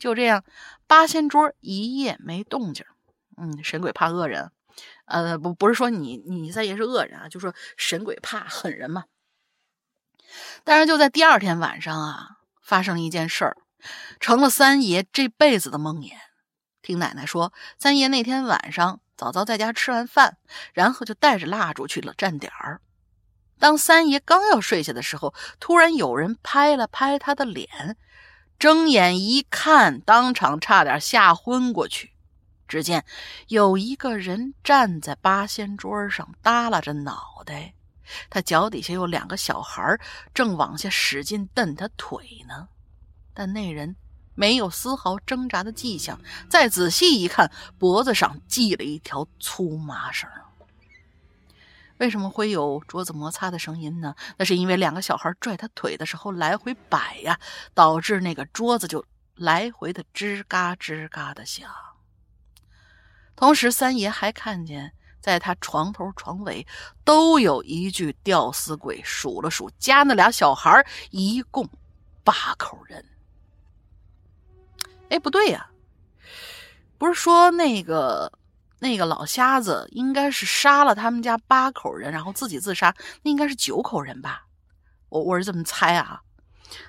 就这样，八仙桌一夜没动静。嗯，神鬼怕恶人，呃，不，不是说你你三爷是恶人啊，就说神鬼怕狠人嘛。但是就在第二天晚上啊，发生了一件事儿，成了三爷这辈子的梦魇。听奶奶说，三爷那天晚上早早在家吃完饭，然后就带着蜡烛去了站点儿。当三爷刚要睡下的时候，突然有人拍了拍他的脸。睁眼一看，当场差点吓昏过去。只见有一个人站在八仙桌上，耷拉着脑袋，他脚底下有两个小孩正往下使劲蹬他腿呢。但那人没有丝毫挣扎的迹象，再仔细一看，脖子上系了一条粗麻绳。为什么会有桌子摩擦的声音呢？那是因为两个小孩拽他腿的时候来回摆呀，导致那个桌子就来回的吱嘎吱嘎的响。同时，三爷还看见在他床头床尾都有一具吊死鬼，数了数，加那俩小孩，一共八口人。哎，不对呀，不是说那个。那个老瞎子应该是杀了他们家八口人，然后自己自杀。那应该是九口人吧？我我是这么猜啊。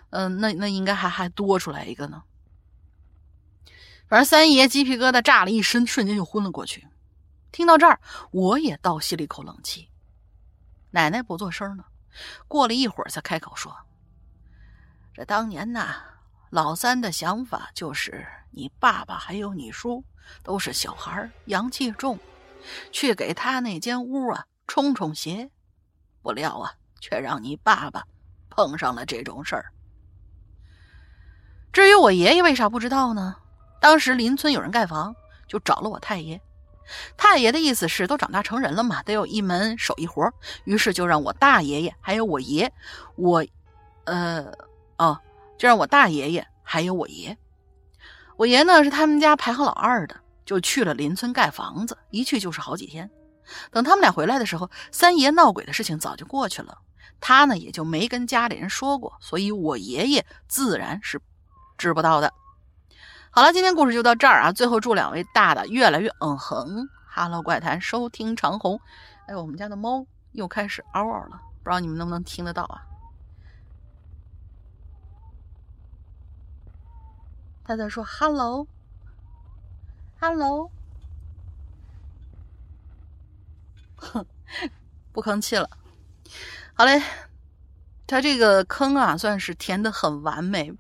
嗯，那那应该还还多出来一个呢。反正三爷鸡皮疙瘩炸了一身，瞬间就昏了过去。听到这儿，我也倒吸了一口冷气。奶奶不作声了，过了一会儿才开口说：“这当年呐，老三的想法就是你爸爸还有你叔。”都是小孩阳气重，去给他那间屋啊冲冲邪，不料啊，却让你爸爸碰上了这种事儿。至于我爷爷为啥不知道呢？当时邻村有人盖房，就找了我太爷。太爷的意思是，都长大成人了嘛，得有一门手艺活，于是就让我大爷爷还有我爷，我，呃，哦，就让我大爷爷还有我爷。我爷呢是他们家排行老二的，就去了邻村盖房子，一去就是好几天。等他们俩回来的时候，三爷闹鬼的事情早就过去了，他呢也就没跟家里人说过，所以我爷爷自然是知不道的。好了，今天故事就到这儿啊！最后祝两位大大越来越嗯哼。Hello 怪谈，收听长虹。哎，我们家的猫又开始嗷嗷了，不知道你们能不能听得到啊？他在说 “hello”，“hello”，哼，[LAUGHS] 不吭气了。好嘞，他这个坑啊，算是填的很完美。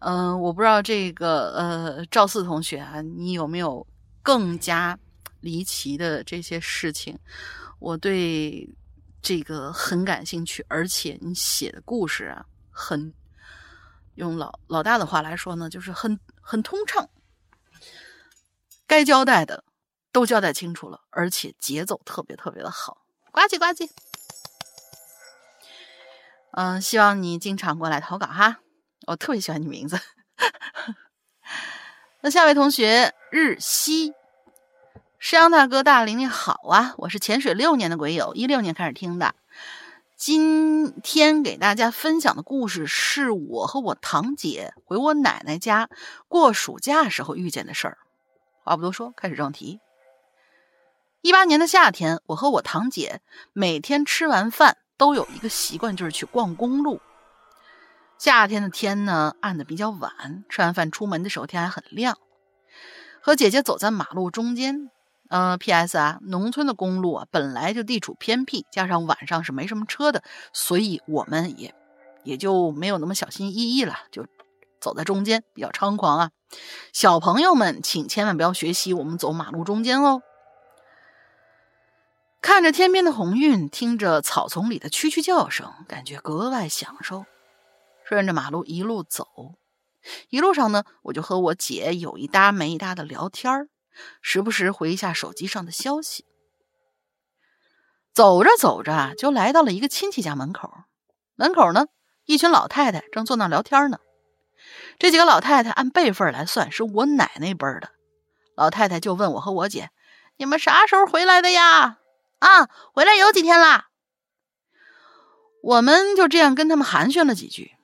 嗯，我不知道这个呃，赵四同学啊，你有没有更加离奇的这些事情？我对这个很感兴趣，而且你写的故事啊，很。用老老大的话来说呢，就是很很通畅，该交代的都交代清楚了，而且节奏特别特别的好，呱唧呱唧。嗯，希望你经常过来投稿哈，我特别喜欢你名字。[LAUGHS] 那下位同学日西，石阳大哥大玲玲好啊，我是潜水六年的鬼友，一六年开始听的。今天给大家分享的故事是我和我堂姐回我奶奶家过暑假时候遇见的事儿。话不多说，开始正题。一八年的夏天，我和我堂姐每天吃完饭都有一个习惯，就是去逛公路。夏天的天呢，暗的比较晚，吃完饭出门的时候天还很亮。和姐姐走在马路中间。呃，P.S. 啊，农村的公路啊本来就地处偏僻，加上晚上是没什么车的，所以我们也也就没有那么小心翼翼了，就走在中间，比较猖狂啊。小朋友们，请千万不要学习我们走马路中间哦。看着天边的红晕，听着草丛里的蛐蛐叫声，感觉格外享受。顺着马路一路走，一路上呢，我就和我姐有一搭没一搭的聊天儿。时不时回一下手机上的消息。走着走着，就来到了一个亲戚家门口。门口呢，一群老太太正坐那聊天呢。这几个老太太按辈分来算，是我奶奶辈的。老太太就问我和我姐：“你们啥时候回来的呀？”“啊，回来有几天啦。”我们就这样跟他们寒暄了几句。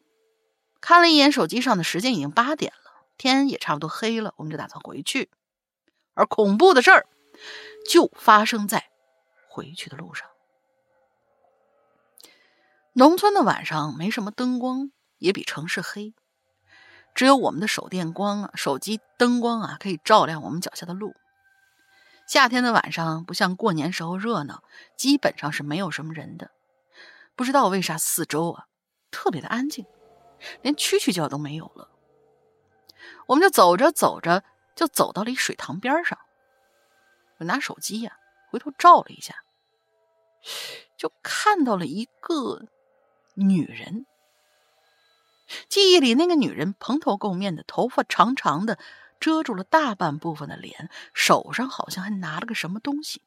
看了一眼手机上的时间，已经八点了，天也差不多黑了，我们就打算回去。而恐怖的事儿就发生在回去的路上。农村的晚上没什么灯光，也比城市黑，只有我们的手电光啊、手机灯光啊，可以照亮我们脚下的路。夏天的晚上不像过年时候热闹，基本上是没有什么人的。不知道为啥四周啊特别的安静，连蛐蛐叫都没有了。我们就走着走着。就走到了一水塘边上，我拿手机呀，回头照了一下，就看到了一个女人。记忆里那个女人蓬头垢面的，头发长长的，遮住了大半部分的脸，手上好像还拿了个什么东西。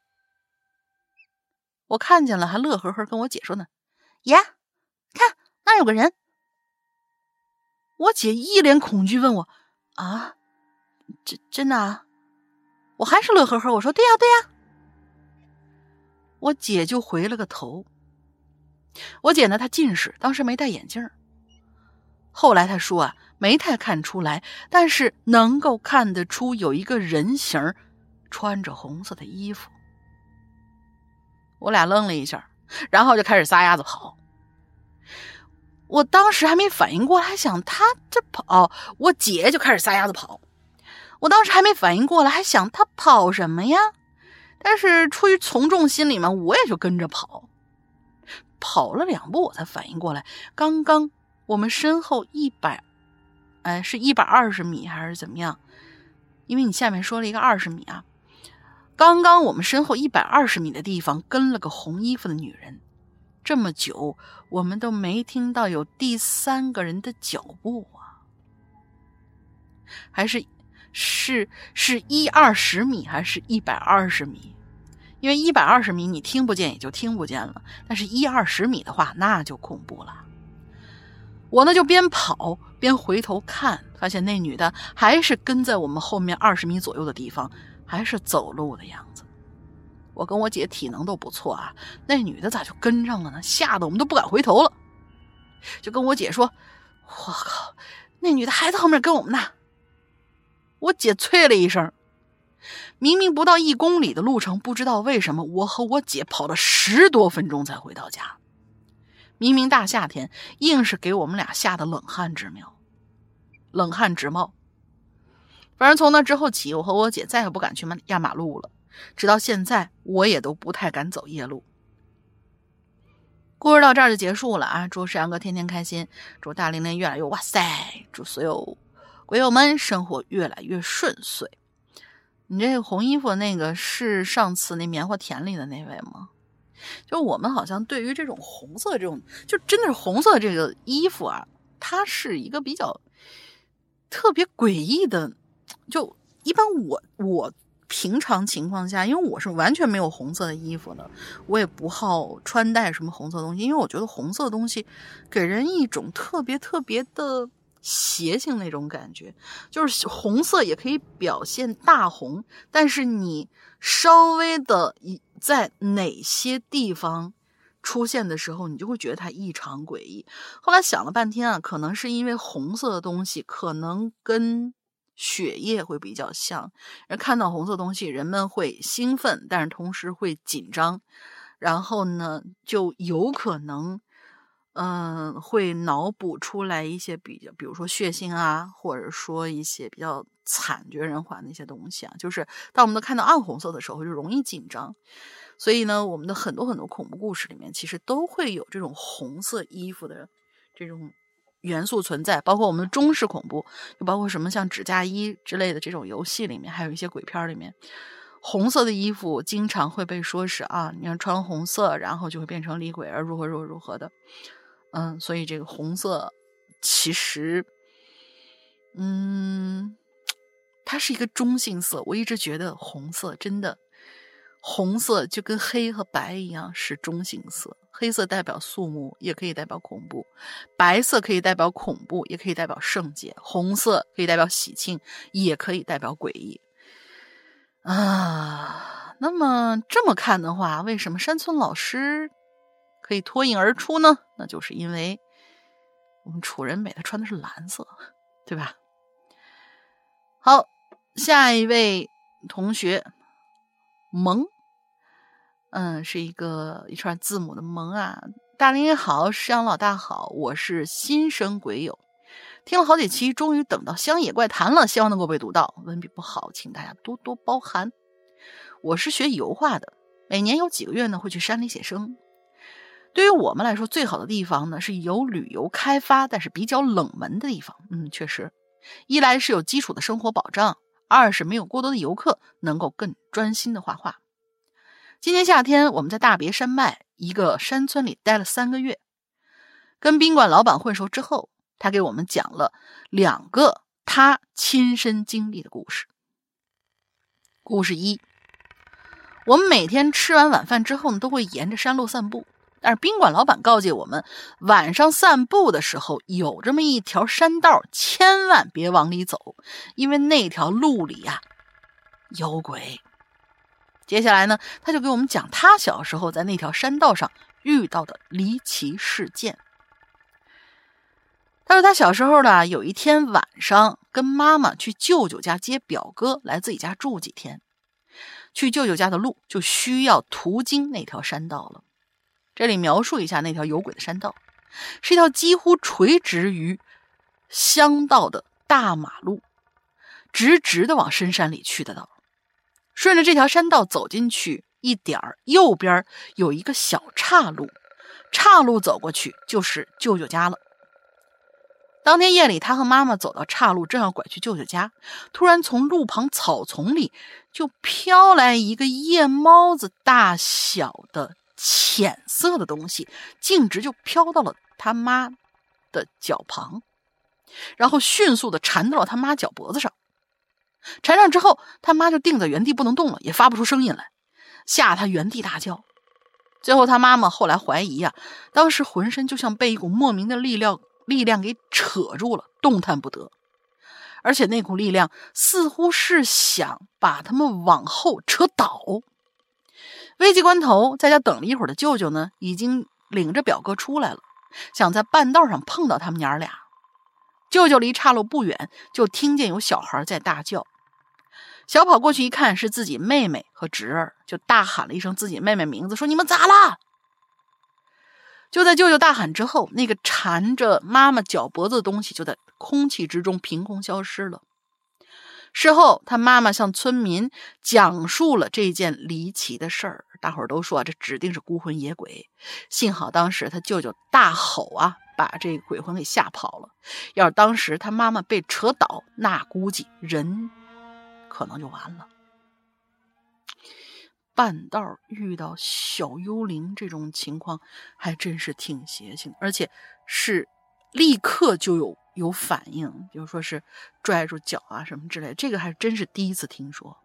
我看见了，还乐呵呵跟我姐说呢：“爷，看那有个人。”我姐一脸恐惧问我：“啊？”真真的啊！我还是乐呵呵，我说对呀对呀。我姐就回了个头。我姐呢，她近视，当时没戴眼镜后来她说啊，没太看出来，但是能够看得出有一个人形穿着红色的衣服。我俩愣了一下，然后就开始撒丫子跑。我当时还没反应过来，想他这跑，我姐就开始撒丫子跑。我当时还没反应过来，还想他跑什么呀？但是出于从众心理嘛，我也就跟着跑。跑了两步，我才反应过来，刚刚我们身后一百，哎，是一百二十米还是怎么样？因为你下面说了一个二十米啊。刚刚我们身后一百二十米的地方跟了个红衣服的女人，这么久我们都没听到有第三个人的脚步啊，还是？是是一二十米还是一百二十米？因为一百二十米你听不见也就听不见了，但是一二十米的话那就恐怖了。我呢就边跑边回头看，发现那女的还是跟在我们后面二十米左右的地方，还是走路的样子。我跟我姐体能都不错啊，那女的咋就跟上了呢？吓得我们都不敢回头了，就跟我姐说：“我靠，那女的还在后面跟我们呢。”我姐啐了一声，明明不到一公里的路程，不知道为什么我和我姐跑了十多分钟才回到家。明明大夏天，硬是给我们俩吓得冷汗直冒，冷汗直冒。反正从那之后起，我和我姐再也不敢去压马路了。直到现在，我也都不太敢走夜路。故事到这儿就结束了啊！祝石阳哥天天开心，祝大玲玲越来越哇塞，祝所有。鬼友们，生活越来越顺遂。你这红衣服那个是上次那棉花田里的那位吗？就我们好像对于这种红色这种，就真的是红色这个衣服啊，它是一个比较特别诡异的。就一般我我平常情况下，因为我是完全没有红色的衣服的，我也不好穿戴什么红色东西，因为我觉得红色东西给人一种特别特别的。邪性那种感觉，就是红色也可以表现大红，但是你稍微的在哪些地方出现的时候，你就会觉得它异常诡异。后来想了半天啊，可能是因为红色的东西可能跟血液会比较像，而看到红色东西，人们会兴奋，但是同时会紧张，然后呢，就有可能。嗯，会脑补出来一些比较，比如说血腥啊，或者说一些比较惨绝人寰的一些东西啊。就是当我们都看到暗红色的时候，就容易紧张。所以呢，我们的很多很多恐怖故事里面，其实都会有这种红色衣服的这种元素存在。包括我们的中式恐怖，就包括什么像纸嫁衣之类的这种游戏里面，还有一些鬼片里面。红色的衣服经常会被说是啊，你要穿红色，然后就会变成厉鬼，而如何如何如何的，嗯，所以这个红色其实，嗯，它是一个中性色。我一直觉得红色真的，红色就跟黑和白一样是中性色。黑色代表肃穆，也可以代表恐怖；白色可以代表恐怖，也可以代表圣洁；红色可以代表喜庆，也可以代表诡异。啊，那么这么看的话，为什么山村老师可以脱颖而出呢？那就是因为我们楚人美他穿的是蓝色，对吧？好，下一位同学萌，嗯，是一个一串字母的萌啊。大林好，石阳老大好，我是新生鬼友。听了好几期，终于等到《乡野怪谈》了，希望能够被读到。文笔不好，请大家多多包涵。我是学油画的，每年有几个月呢会去山里写生。对于我们来说，最好的地方呢是有旅游开发，但是比较冷门的地方。嗯，确实，一来是有基础的生活保障，二是没有过多的游客，能够更专心的画画。今年夏天，我们在大别山脉一个山村里待了三个月，跟宾馆老板混熟之后。他给我们讲了两个他亲身经历的故事。故事一：我们每天吃完晚饭之后呢，都会沿着山路散步。但是宾馆老板告诫我们，晚上散步的时候有这么一条山道，千万别往里走，因为那条路里呀有鬼。接下来呢，他就给我们讲他小时候在那条山道上遇到的离奇事件。他说他小时候呢，有一天晚上跟妈妈去舅舅家接表哥来自己家住几天，去舅舅家的路就需要途经那条山道了。这里描述一下那条有鬼的山道，是一条几乎垂直于乡道的大马路，直直的往深山里去的道。顺着这条山道走进去一点儿，右边有一个小岔路，岔路走过去就是舅舅家了。当天夜里，他和妈妈走到岔路，正要拐去舅舅家，突然从路旁草丛里就飘来一个夜猫子大小的浅色的东西，径直就飘到了他妈的脚旁，然后迅速的缠到了他妈脚脖子上。缠上之后，他妈就定在原地不能动了，也发不出声音来，吓他原地大叫。最后，他妈妈后来怀疑啊，当时浑身就像被一股莫名的力量。力量给扯住了，动弹不得，而且那股力量似乎是想把他们往后扯倒。危急关头，在家等了一会儿的舅舅呢，已经领着表哥出来了，想在半道上碰到他们娘俩。舅舅离岔路不远，就听见有小孩在大叫，小跑过去一看，是自己妹妹和侄儿，就大喊了一声自己妹妹名字，说：“你们咋啦？”就在舅舅大喊之后，那个缠着妈妈脚脖子的东西就在空气之中凭空消失了。事后，他妈妈向村民讲述了这件离奇的事儿，大伙儿都说这指定是孤魂野鬼。幸好当时他舅舅大吼啊，把这鬼魂给吓跑了。要是当时他妈妈被扯倒，那估计人可能就完了。半道遇到小幽灵这种情况，还真是挺邪性，而且是立刻就有有反应，比如说是拽住脚啊什么之类，这个还真是第一次听说。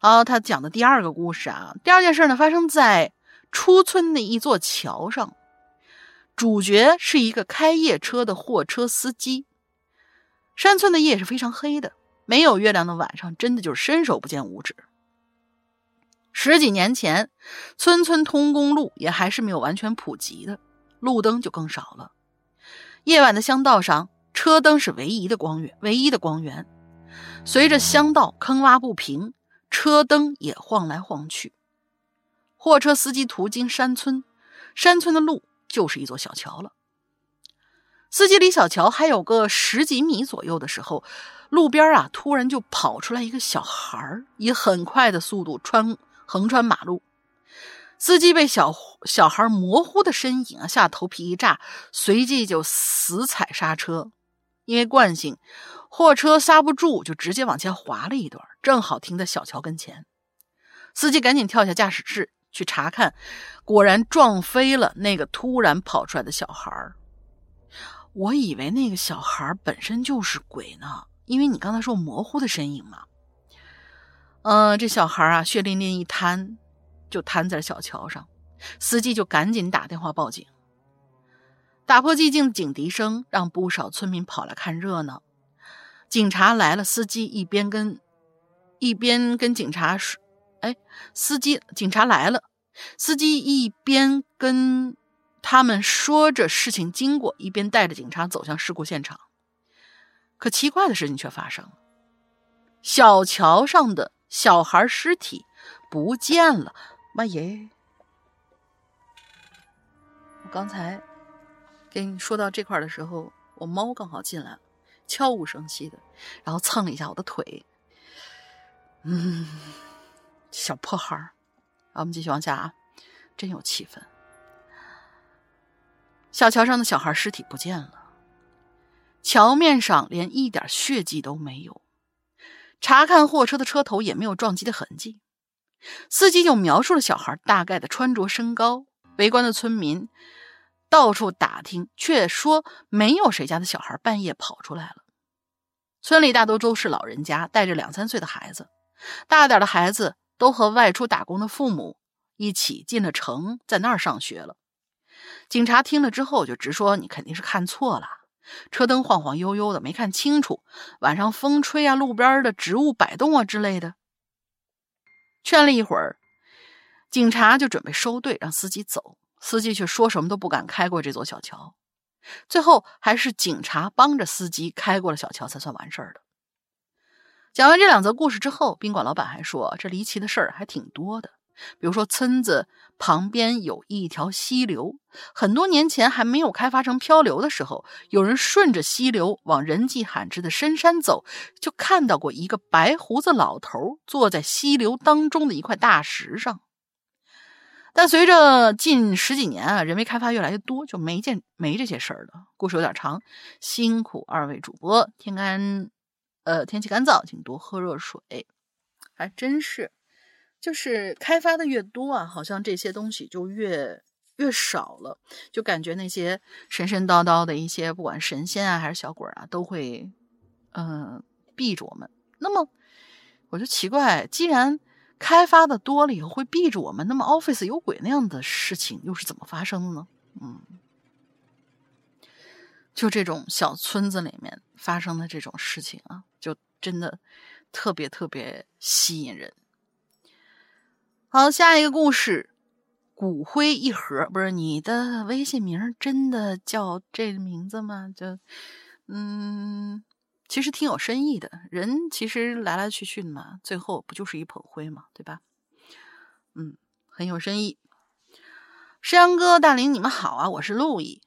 好，他讲的第二个故事啊，第二件事呢发生在出村的一座桥上，主角是一个开夜车的货车司机。山村的夜是非常黑的，没有月亮的晚上，真的就是伸手不见五指。十几年前，村村通公路也还是没有完全普及的，路灯就更少了。夜晚的乡道上，车灯是唯一的光源，唯一的光源。随着乡道坑洼不平，车灯也晃来晃去。货车司机途经山村，山村的路就是一座小桥了。司机离小桥还有个十几米左右的时候，路边啊突然就跑出来一个小孩以很快的速度穿横穿马路。司机被小小孩模糊的身影啊吓头皮一炸，随即就死踩刹车。因为惯性，货车刹不住，就直接往前滑了一段，正好停在小桥跟前。司机赶紧跳下驾驶室去查看，果然撞飞了那个突然跑出来的小孩儿我以为那个小孩本身就是鬼呢，因为你刚才说模糊的身影嘛。嗯，这小孩啊，血淋淋一瘫，就瘫在了小桥上。司机就赶紧打电话报警。打破寂静的警笛声让不少村民跑来看热闹。警察来了，司机一边跟一边跟警察说：“哎，司机，警察来了。”司机一边跟他们说着事情经过，一边带着警察走向事故现场。可奇怪的事情却发生了：小桥上的小孩尸体不见了！妈耶！我刚才。给你说到这块的时候，我猫刚好进来了，悄无声息的，然后蹭了一下我的腿。嗯，[LAUGHS] 小破孩儿，我们继续往下啊，真有气氛。小桥上的小孩尸体不见了，桥面上连一点血迹都没有，查看货车的车头也没有撞击的痕迹。司机就描述了小孩大概的穿着、身高，围观的村民。到处打听，却说没有谁家的小孩半夜跑出来了。村里大多都是老人家，带着两三岁的孩子，大点的孩子都和外出打工的父母一起进了城，在那儿上学了。警察听了之后就直说：“你肯定是看错了，车灯晃晃悠悠的，没看清楚。晚上风吹啊，路边的植物摆动啊之类的。”劝了一会儿，警察就准备收队，让司机走。司机却说什么都不敢开过这座小桥，最后还是警察帮着司机开过了小桥，才算完事儿的。讲完这两则故事之后，宾馆老板还说，这离奇的事儿还挺多的。比如说，村子旁边有一条溪流，很多年前还没有开发成漂流的时候，有人顺着溪流往人迹罕至的深山走，就看到过一个白胡子老头坐在溪流当中的一块大石上。但随着近十几年啊，人为开发越来越多，就没见没这些事儿了。故事有点长，辛苦二位主播。天干，呃，天气干燥，请多喝热水。还真是，就是开发的越多啊，好像这些东西就越越少了，就感觉那些神神叨叨的一些，不管神仙啊还是小鬼啊，都会嗯避着我们。那么我就奇怪，既然开发的多了以后会避着我们，那么 Office 有鬼那样的事情又是怎么发生的呢？嗯，就这种小村子里面发生的这种事情啊，真的特别特别吸引人。好，下一个故事，骨灰一盒，不是你的微信名真的叫这名字吗？就嗯。其实挺有深意的，人其实来来去去嘛，最后不就是一捧灰嘛，对吧？嗯，很有深意。山羊哥、大林，你们好啊，我是路易。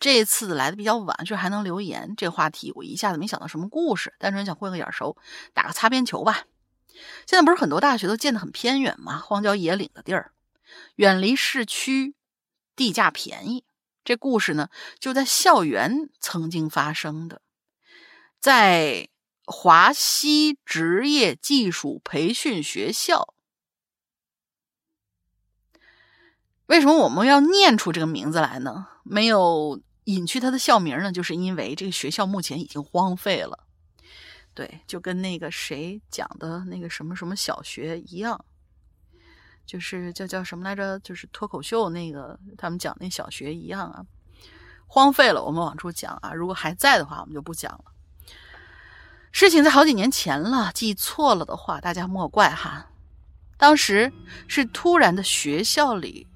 这次来的比较晚，就还能留言。这话题我一下子没想到什么故事，单纯想混个眼熟，打个擦边球吧。现在不是很多大学都建得很偏远吗？荒郊野岭的地儿，远离市区，地价便宜。这故事呢，就在校园曾经发生的。在华西职业技术培训学校，为什么我们要念出这个名字来呢？没有隐去他的校名呢？就是因为这个学校目前已经荒废了。对，就跟那个谁讲的那个什么什么小学一样，就是叫叫什么来着？就是脱口秀那个他们讲那小学一样啊，荒废了。我们往出讲啊，如果还在的话，我们就不讲了。事情在好几年前了，记错了的话，大家莫怪哈。当时是突然的，学校里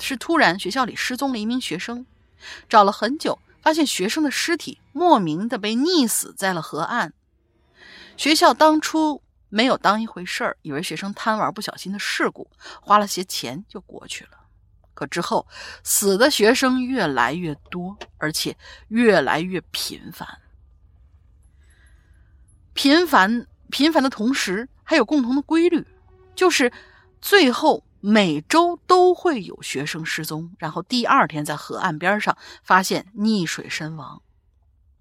是突然学校里失踪了一名学生，找了很久，发现学生的尸体莫名的被溺死在了河岸。学校当初没有当一回事儿，以为学生贪玩不小心的事故，花了些钱就过去了。可之后死的学生越来越多，而且越来越频繁。频繁频繁的同时，还有共同的规律，就是最后每周都会有学生失踪，然后第二天在河岸边上发现溺水身亡。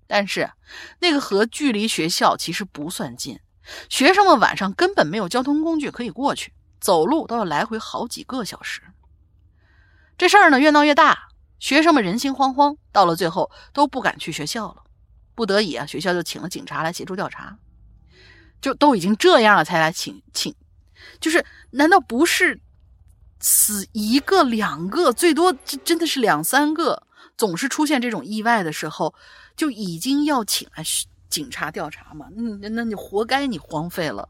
但是那个河距离学校其实不算近，学生们晚上根本没有交通工具可以过去，走路都要来回好几个小时。这事儿呢越闹越大，学生们人心惶惶，到了最后都不敢去学校了。不得已啊，学校就请了警察来协助调查。就都已经这样了，才来请请，就是难道不是死一个两个，最多真的是两三个，总是出现这种意外的时候，就已经要请来警察调查吗？那那你活该，你荒废了，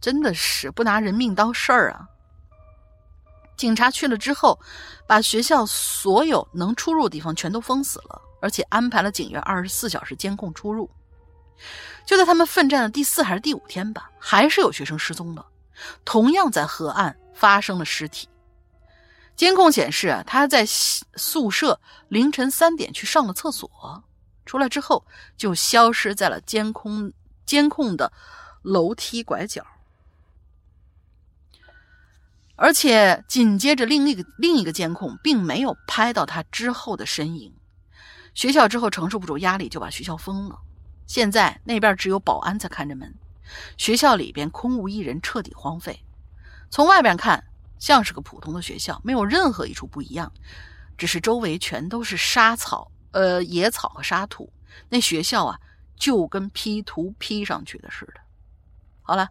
真的是不拿人命当事儿啊！警察去了之后，把学校所有能出入的地方全都封死了，而且安排了警员二十四小时监控出入。就在他们奋战的第四还是第五天吧，还是有学生失踪了，同样在河岸发生了尸体。监控显示，他在宿舍凌晨三点去上了厕所，出来之后就消失在了监控监控的楼梯拐角，而且紧接着另一个另一个监控并没有拍到他之后的身影。学校之后承受不住压力，就把学校封了。现在那边只有保安在看着门，学校里边空无一人，彻底荒废。从外边看，像是个普通的学校，没有任何一处不一样，只是周围全都是沙草、呃野草和沙土。那学校啊，就跟 P 图 P 上去的似的。好了，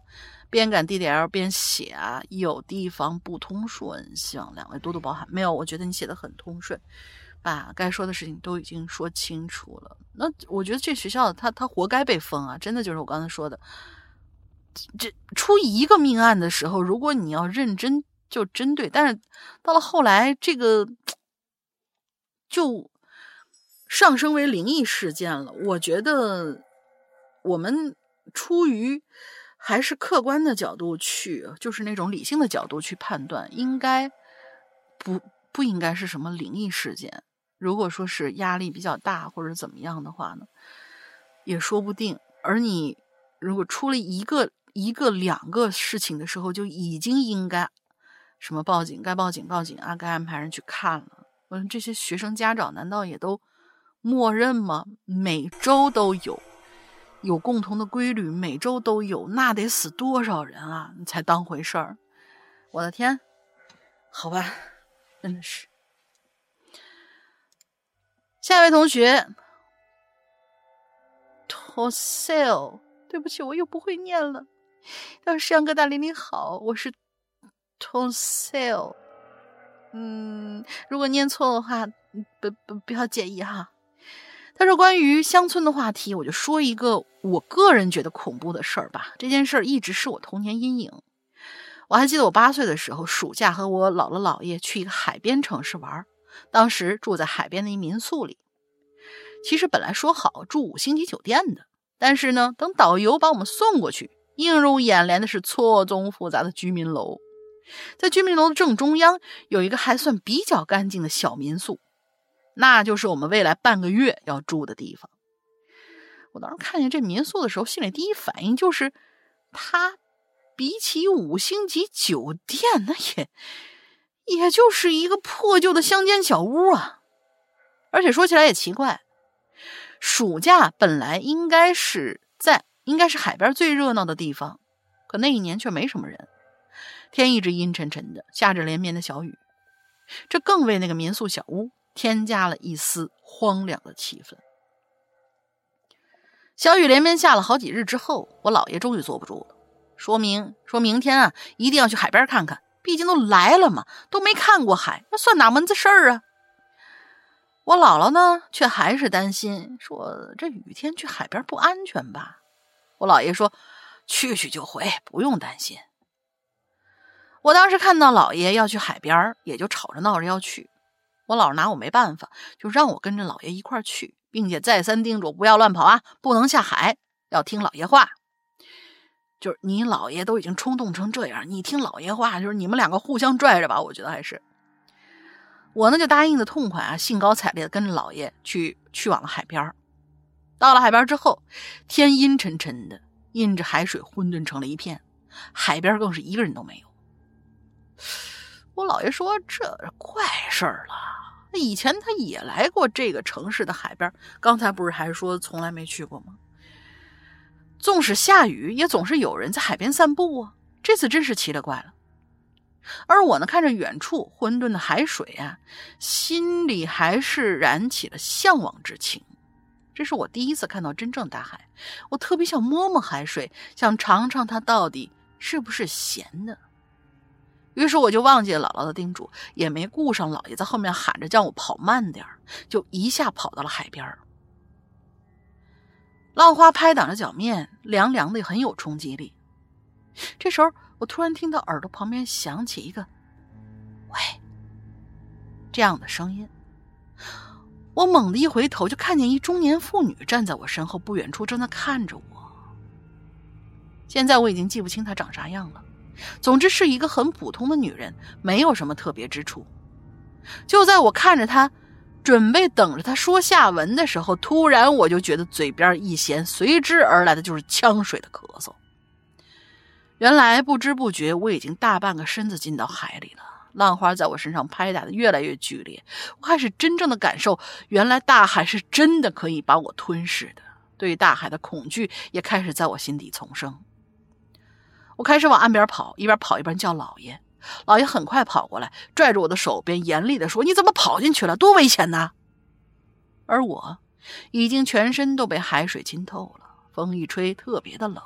边赶 DDL 边写啊，有地方不通顺，希望两位多多包涵。没有，我觉得你写的很通顺。把该说的事情都已经说清楚了，那我觉得这学校他他活该被封啊！真的就是我刚才说的，这出一个命案的时候，如果你要认真就针对，但是到了后来这个就上升为灵异事件了。我觉得我们出于还是客观的角度去，就是那种理性的角度去判断，应该不不应该是什么灵异事件。如果说是压力比较大或者怎么样的话呢，也说不定。而你如果出了一个、一个、两个事情的时候，就已经应该什么报警，该报警报警啊，该安排人去看了。嗯，这些学生家长难道也都默认吗？每周都有，有共同的规律，每周都有，那得死多少人啊？你才当回事儿？我的天，好吧，真的是。下一位同学，Tosel，对不起，我又不会念了。要是杨哥大林你好，我是 Tosel，嗯，如果念错的话，不不不要介意哈。他说关于乡村的话题，我就说一个我个人觉得恐怖的事儿吧。这件事儿一直是我童年阴影。我还记得我八岁的时候，暑假和我姥姥姥爷去一个海边城市玩。当时住在海边的一民宿里，其实本来说好住五星级酒店的，但是呢，等导游把我们送过去，映入眼帘的是错综复杂的居民楼。在居民楼的正中央有一个还算比较干净的小民宿，那就是我们未来半个月要住的地方。我当时看见这民宿的时候，心里第一反应就是，它比起五星级酒店，那也……也就是一个破旧的乡间小屋啊，而且说起来也奇怪，暑假本来应该是应该是海边最热闹的地方，可那一年却没什么人，天一直阴沉沉的，下着连绵的小雨，这更为那个民宿小屋添加了一丝荒凉的气氛。小雨连绵下了好几日之后，我姥爷终于坐不住了，说明说明天啊，一定要去海边看看。毕竟都来了嘛，都没看过海，那算哪门子事儿啊？我姥姥呢，却还是担心，说这雨天去海边不安全吧？我姥爷说，去去就回，不用担心。我当时看到姥爷要去海边，也就吵着闹着要去。我姥拿我没办法，就让我跟着姥爷一块去，并且再三叮嘱不要乱跑啊，不能下海，要听姥爷话。就是你姥爷都已经冲动成这样，你听姥爷话，就是你们两个互相拽着吧。我觉得还是我呢就答应的痛快啊，兴高采烈的跟着老爷去去往了海边到了海边之后，天阴沉沉的，映着海水混沌成了一片，海边更是一个人都没有。我姥爷说：“这怪事儿了，以前他也来过这个城市的海边，刚才不是还说从来没去过吗？纵使下雨，也总是有人在海边散步啊。这次真是奇了怪了。”而我呢，看着远处混沌的海水啊，心里还是燃起了向往之情。这是我第一次看到真正大海，我特别想摸摸海水，想尝尝它到底是不是咸的。于是我就忘记了姥姥的叮嘱，也没顾上姥爷在后面喊着叫我跑慢点就一下跑到了海边浪花拍打着脚面，凉凉的，很有冲击力。这时候。我突然听到耳朵旁边响起一个“喂”这样的声音，我猛地一回头，就看见一中年妇女站在我身后不远处，正在看着我。现在我已经记不清她长啥样了，总之是一个很普通的女人，没有什么特别之处。就在我看着她，准备等着她说下文的时候，突然我就觉得嘴边一咸，随之而来的就是呛水的咳嗽。原来不知不觉，我已经大半个身子进到海里了。浪花在我身上拍打的越来越剧烈，我开始真正的感受，原来大海是真的可以把我吞噬的。对大海的恐惧也开始在我心底丛生。我开始往岸边跑，一边跑一边叫老爷。老爷很快跑过来，拽着我的手边，严厉地说：“你怎么跑进去了？多危险呐！”而我已经全身都被海水浸透了，风一吹，特别的冷。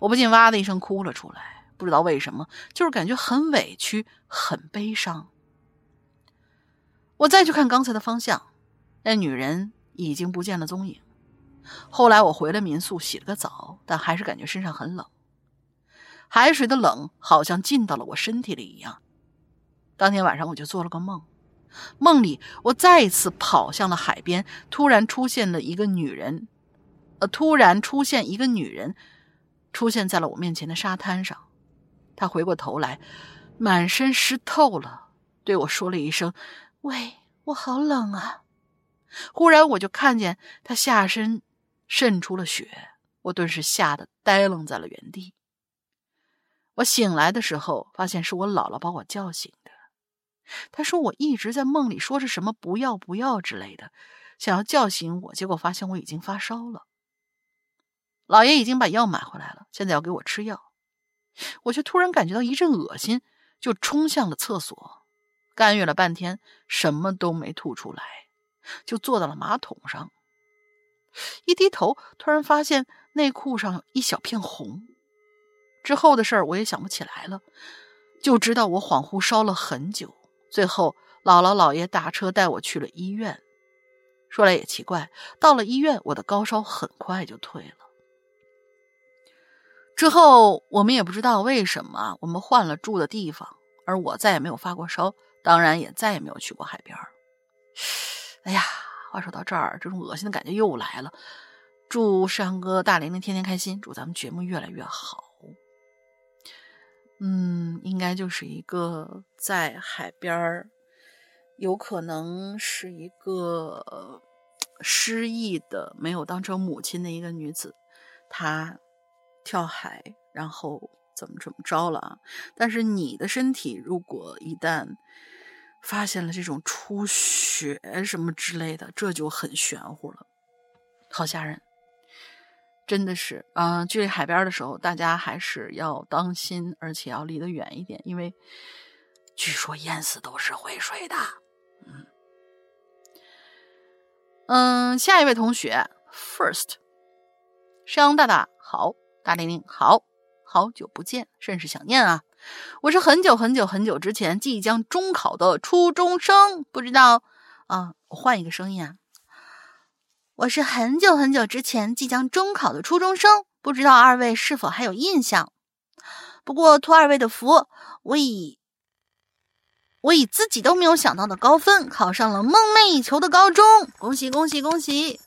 我不禁哇的一声哭了出来，不知道为什么，就是感觉很委屈、很悲伤。我再去看刚才的方向，那女人已经不见了踪影。后来我回了民宿，洗了个澡，但还是感觉身上很冷，海水的冷好像进到了我身体里一样。当天晚上我就做了个梦，梦里我再一次跑向了海边，突然出现了一个女人，呃，突然出现一个女人。出现在了我面前的沙滩上，他回过头来，满身湿透了，对我说了一声：“喂，我好冷啊！”忽然我就看见他下身渗出了血，我顿时吓得呆愣在了原地。我醒来的时候，发现是我姥姥把我叫醒的。她说我一直在梦里说着什么“不要不要”之类的，想要叫醒我，结果发现我已经发烧了。老爷已经把药买回来了，现在要给我吃药，我却突然感觉到一阵恶心，就冲向了厕所，干预了半天，什么都没吐出来，就坐到了马桶上。一低头，突然发现内裤上一小片红。之后的事儿我也想不起来了，就知道我恍惚烧了很久。最后，姥姥姥爷打车带我去了医院。说来也奇怪，到了医院，我的高烧很快就退了。之后，我们也不知道为什么，我们换了住的地方，而我再也没有发过烧，当然也再也没有去过海边。哎呀，话说到这儿，这种恶心的感觉又来了。祝山哥大玲玲天天开心，祝咱们节目越来越好。嗯，应该就是一个在海边儿有可能是一个失忆的、没有当成母亲的一个女子，她。跳海，然后怎么怎么着了啊？但是你的身体如果一旦发现了这种出血什么之类的，这就很玄乎了，好吓人，真的是嗯！距离海边的时候，大家还是要当心，而且要离得远一点，因为据说淹死都是会水的。嗯嗯，下一位同学，First，山羊大大好。大玲玲，好好久不见，甚是想念啊！我是很久很久很久之前即将中考的初中生，不知道啊，我换一个声音啊！我是很久很久之前即将中考的初中生，不知道二位是否还有印象？不过托二位的福，我以我以自己都没有想到的高分考上了梦寐以求的高中，恭喜恭喜恭喜！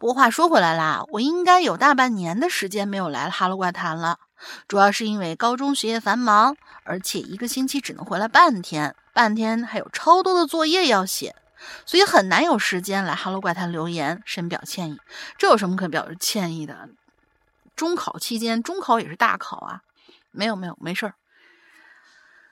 不过话说回来啦，我应该有大半年的时间没有来了《哈喽怪谈》了。主要是因为高中学业繁忙，而且一个星期只能回来半天，半天还有超多的作业要写，所以很难有时间来 Hello 怪谈留言，深表歉意。这有什么可表示歉意的？中考期间，中考也是大考啊，没有没有，没事儿。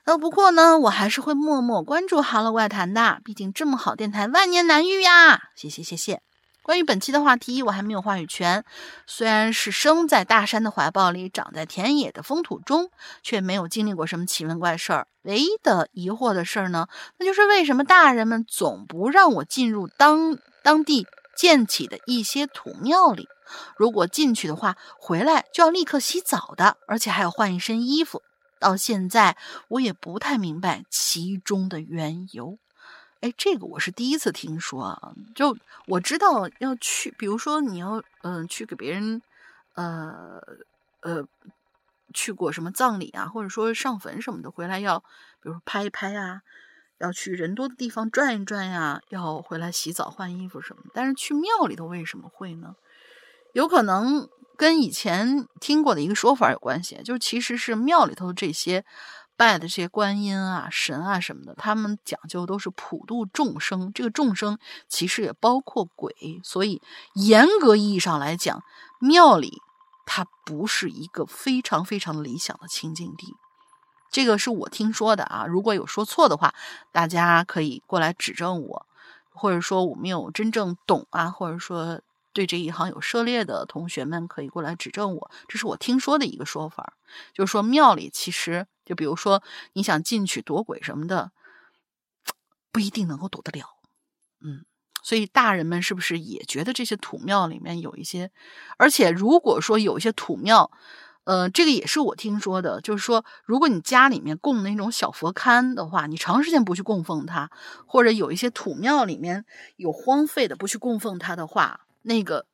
呃，不过呢，我还是会默默关注 Hello 怪谈的，毕竟这么好电台万年难遇呀！谢谢谢谢。关于本期的话题，我还没有话语权。虽然是生在大山的怀抱里，长在田野的风土中，却没有经历过什么奇闻怪事儿。唯一的疑惑的事儿呢，那就是为什么大人们总不让我进入当当地建起的一些土庙里？如果进去的话，回来就要立刻洗澡的，而且还要换一身衣服。到现在，我也不太明白其中的缘由。哎，这个我是第一次听说啊！就我知道要去，比如说你要嗯去给别人，呃呃去过什么葬礼啊，或者说上坟什么的，回来要比如说拍一拍啊，要去人多的地方转一转呀，要回来洗澡换衣服什么。但是去庙里头为什么会呢？有可能跟以前听过的一个说法有关系，就是其实是庙里头这些。拜的这些观音啊、神啊什么的，他们讲究都是普度众生。这个众生其实也包括鬼，所以严格意义上来讲，庙里它不是一个非常非常理想的清净地。这个是我听说的啊，如果有说错的话，大家可以过来指正我，或者说我没有真正懂啊，或者说对这一行有涉猎的同学们可以过来指正我。这是我听说的一个说法，就是说庙里其实。就比如说，你想进去躲鬼什么的，不一定能够躲得了。嗯，所以大人们是不是也觉得这些土庙里面有一些？而且如果说有一些土庙，呃，这个也是我听说的，就是说，如果你家里面供那种小佛龛的话，你长时间不去供奉它，或者有一些土庙里面有荒废的不去供奉它的话，那个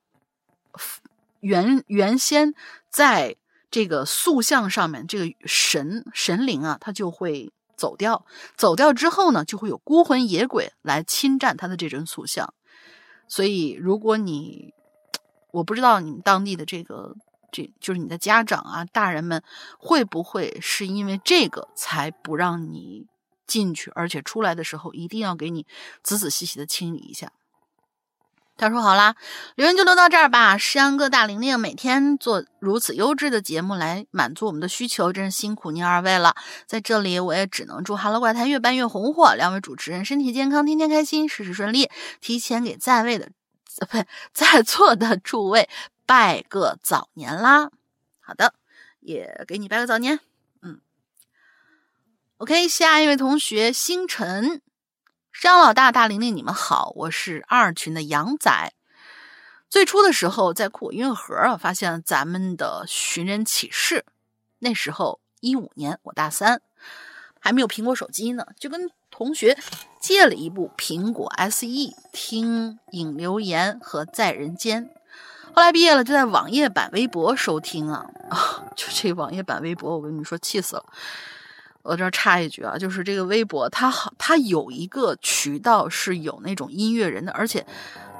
原原先在。这个塑像上面这个神神灵啊，他就会走掉。走掉之后呢，就会有孤魂野鬼来侵占他的这尊塑像。所以，如果你我不知道你们当地的这个，这就是你的家长啊，大人们会不会是因为这个才不让你进去，而且出来的时候一定要给你仔仔细细的清理一下。他说：“好啦，留言就留到这儿吧。石阳哥、大玲玲每天做如此优质的节目来满足我们的需求，真是辛苦您二位了。在这里，我也只能祝《哈喽怪谈》越办越红火，两位主持人身体健康，天天开心，事事顺利。提前给在位的，不，在座的诸位拜个早年啦。好的，也给你拜个早年。嗯，OK，下一位同学星辰。”张老大、大玲玲，你们好，我是二群的杨仔。最初的时候，在酷我音乐盒啊，发现咱们的寻人启事。那时候一五年，我大三，还没有苹果手机呢，就跟同学借了一部苹果 SE，听影留言和在人间。后来毕业了，就在网页版微博收听啊啊！[LAUGHS] 就这网页版微博，我跟你说，气死了。我这插一句啊，就是这个微博，它好，它有一个渠道是有那种音乐人的，而且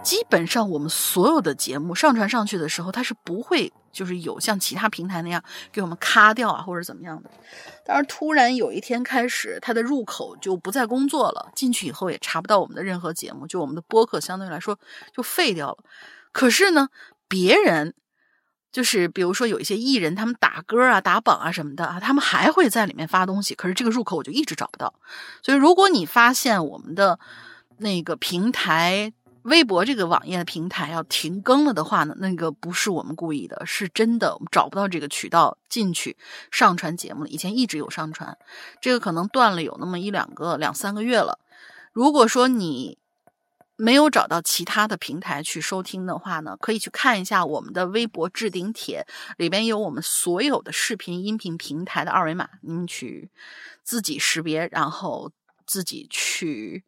基本上我们所有的节目上传上去的时候，它是不会就是有像其他平台那样给我们咔掉啊或者怎么样的。但是突然有一天开始，它的入口就不再工作了，进去以后也查不到我们的任何节目，就我们的播客相对来说就废掉了。可是呢，别人。就是比如说有一些艺人，他们打歌啊、打榜啊什么的啊，他们还会在里面发东西。可是这个入口我就一直找不到。所以如果你发现我们的那个平台微博这个网页的平台要停更了的话呢，那个不是我们故意的，是真的我们找不到这个渠道进去上传节目了。以前一直有上传，这个可能断了有那么一两个两三个月了。如果说你。没有找到其他的平台去收听的话呢，可以去看一下我们的微博置顶帖，里边有我们所有的视频、音频平台的二维码，您去自己识别，然后自己去，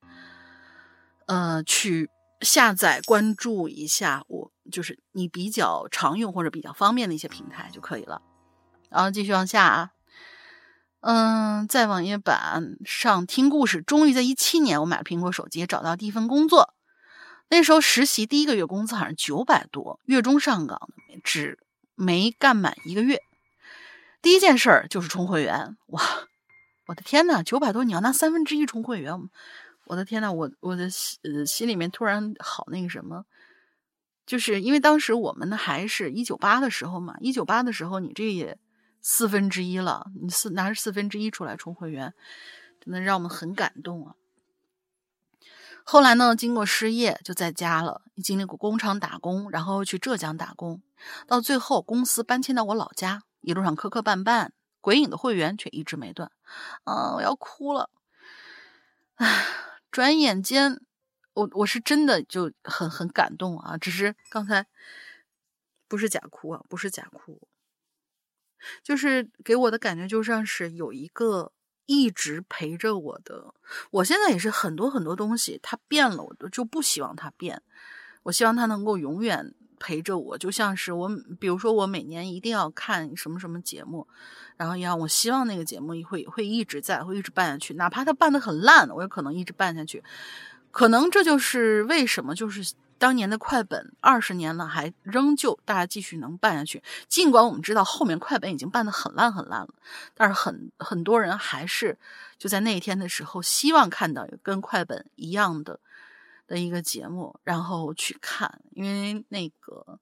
呃，去下载、关注一下我，就是你比较常用或者比较方便的一些平台就可以了。然后继续往下啊，嗯，在网页版上听故事，终于在一七年，我买了苹果手机，找到第一份工作。那时候实习第一个月工资好像九百多，月中上岗，只没干满一个月。第一件事儿就是充会员，哇，我的天呐，九百多，你要拿三分之一充会员，我的天呐，我我的心呃心里面突然好那个什么，就是因为当时我们呢还是一九八的时候嘛，一九八的时候你这也四分之一了，你四拿着四分之一出来充会员，真的让我们很感动啊。后来呢，经过失业就在家了，经历过工厂打工，然后去浙江打工，到最后公司搬迁到我老家，一路上磕磕绊绊，鬼影的会员却一直没断。啊，我要哭了！唉，转眼间，我我是真的就很很感动啊，只是刚才不是假哭啊，不是假哭，就是给我的感觉就像是有一个。一直陪着我的，我现在也是很多很多东西，它变了，我就不希望它变。我希望它能够永远陪着我，就像是我，比如说我每年一定要看什么什么节目，然后一样，我希望那个节目会会一直在，会一直办下去，哪怕它办的很烂，我也可能一直办下去。可能这就是为什么，就是。当年的快本二十年了，还仍旧大家继续能办下去。尽管我们知道后面快本已经办得很烂很烂了，但是很很多人还是就在那一天的时候，希望看到跟快本一样的的一个节目，然后去看。因为那个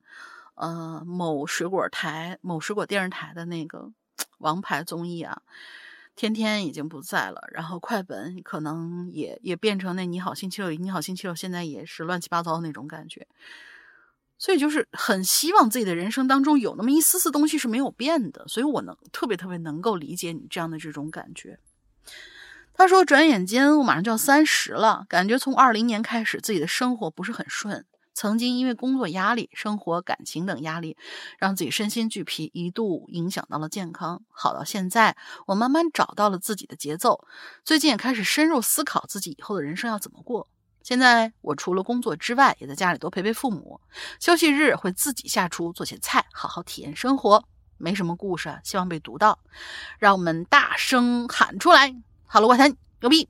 呃某水果台、某水果电视台的那个 [TSK] 王牌综艺啊。天天已经不在了，然后快本可能也也变成那你好星期六，你好星期六现在也是乱七八糟那种感觉，所以就是很希望自己的人生当中有那么一丝丝东西是没有变的，所以我能特别特别能够理解你这样的这种感觉。他说，转眼间我马上就要三十了，感觉从二零年开始自己的生活不是很顺。曾经因为工作压力、生活、感情等压力，让自己身心俱疲，一度影响到了健康。好到现在，我慢慢找到了自己的节奏。最近也开始深入思考自己以后的人生要怎么过。现在我除了工作之外，也在家里多陪陪父母。休息日会自己下厨做些菜，好好体验生活。没什么故事，希望被读到，让我们大声喊出来！Hello，怪谈牛逼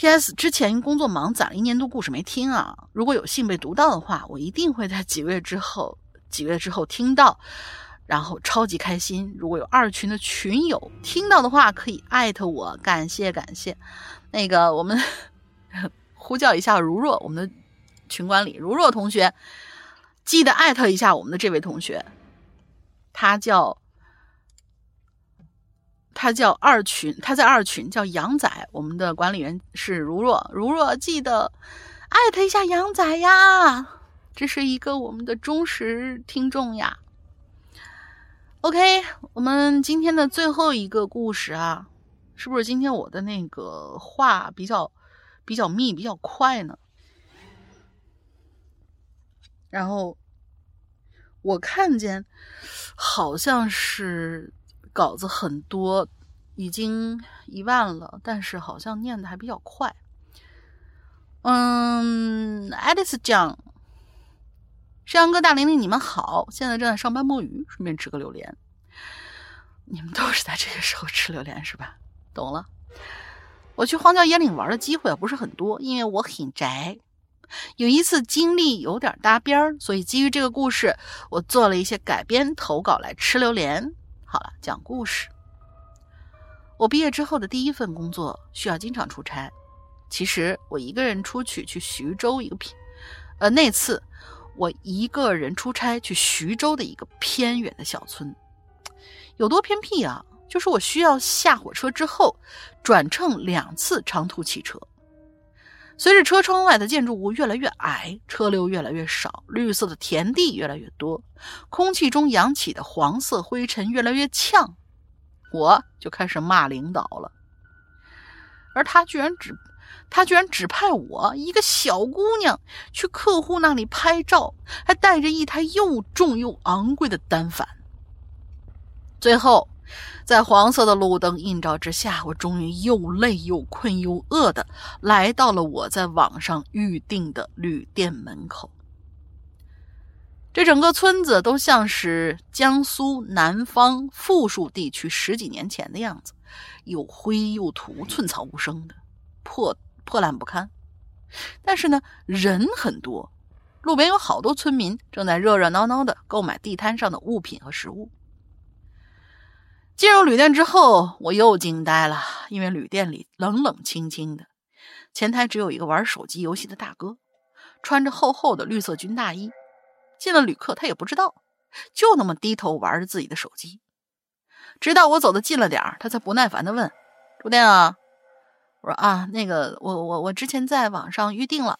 ！P.S. 之前工作忙，攒了一年多故事没听啊。如果有幸被读到的话，我一定会在几个月之后，几个月之后听到，然后超级开心。如果有二群的群友听到的话，可以艾特我，感谢感谢。那个我们 [LAUGHS] 呼叫一下如若，我们的群管理如若同学，记得艾特一下我们的这位同学，他叫。他叫二群，他在二群叫杨仔。我们的管理员是如若，如若记得艾特一下杨仔呀，这是一个我们的忠实听众呀。OK，我们今天的最后一个故事啊，是不是今天我的那个话比较比较密、比较快呢？然后我看见好像是。稿子很多，已经一万了，但是好像念的还比较快。嗯，爱丽丝讲，山羊哥、大玲玲，你们好，现在正在上班摸鱼，顺便吃个榴莲。你们都是在这个时候吃榴莲是吧？懂了。我去荒郊野岭玩的机会不是很多，因为我很宅。有一次经历有点搭边儿，所以基于这个故事，我做了一些改编投稿来吃榴莲。好了，讲故事。我毕业之后的第一份工作需要经常出差。其实我一个人出去去徐州一个偏，呃，那次我一个人出差去徐州的一个偏远的小村，有多偏僻啊？就是我需要下火车之后转乘两次长途汽车。随着车窗外的建筑物越来越矮，车流越来越少，绿色的田地越来越多，空气中扬起的黄色灰尘越来越呛，我就开始骂领导了。而他居然只，他居然指派我一个小姑娘去客户那里拍照，还带着一台又重又昂贵的单反。最后。在黄色的路灯映照之下，我终于又累又困又饿的来到了我在网上预定的旅店门口。这整个村子都像是江苏南方富庶地区十几年前的样子，又灰又土，寸草不生的，破破烂不堪。但是呢，人很多，路边有好多村民正在热热闹闹的购买地摊上的物品和食物。进入旅店之后，我又惊呆了，因为旅店里冷冷清清的，前台只有一个玩手机游戏的大哥，穿着厚厚的绿色军大衣。进了旅客，他也不知道，就那么低头玩着自己的手机。直到我走的近了点儿，他才不耐烦的问：“住店啊？”我说：“啊，那个，我我我之前在网上预定了。”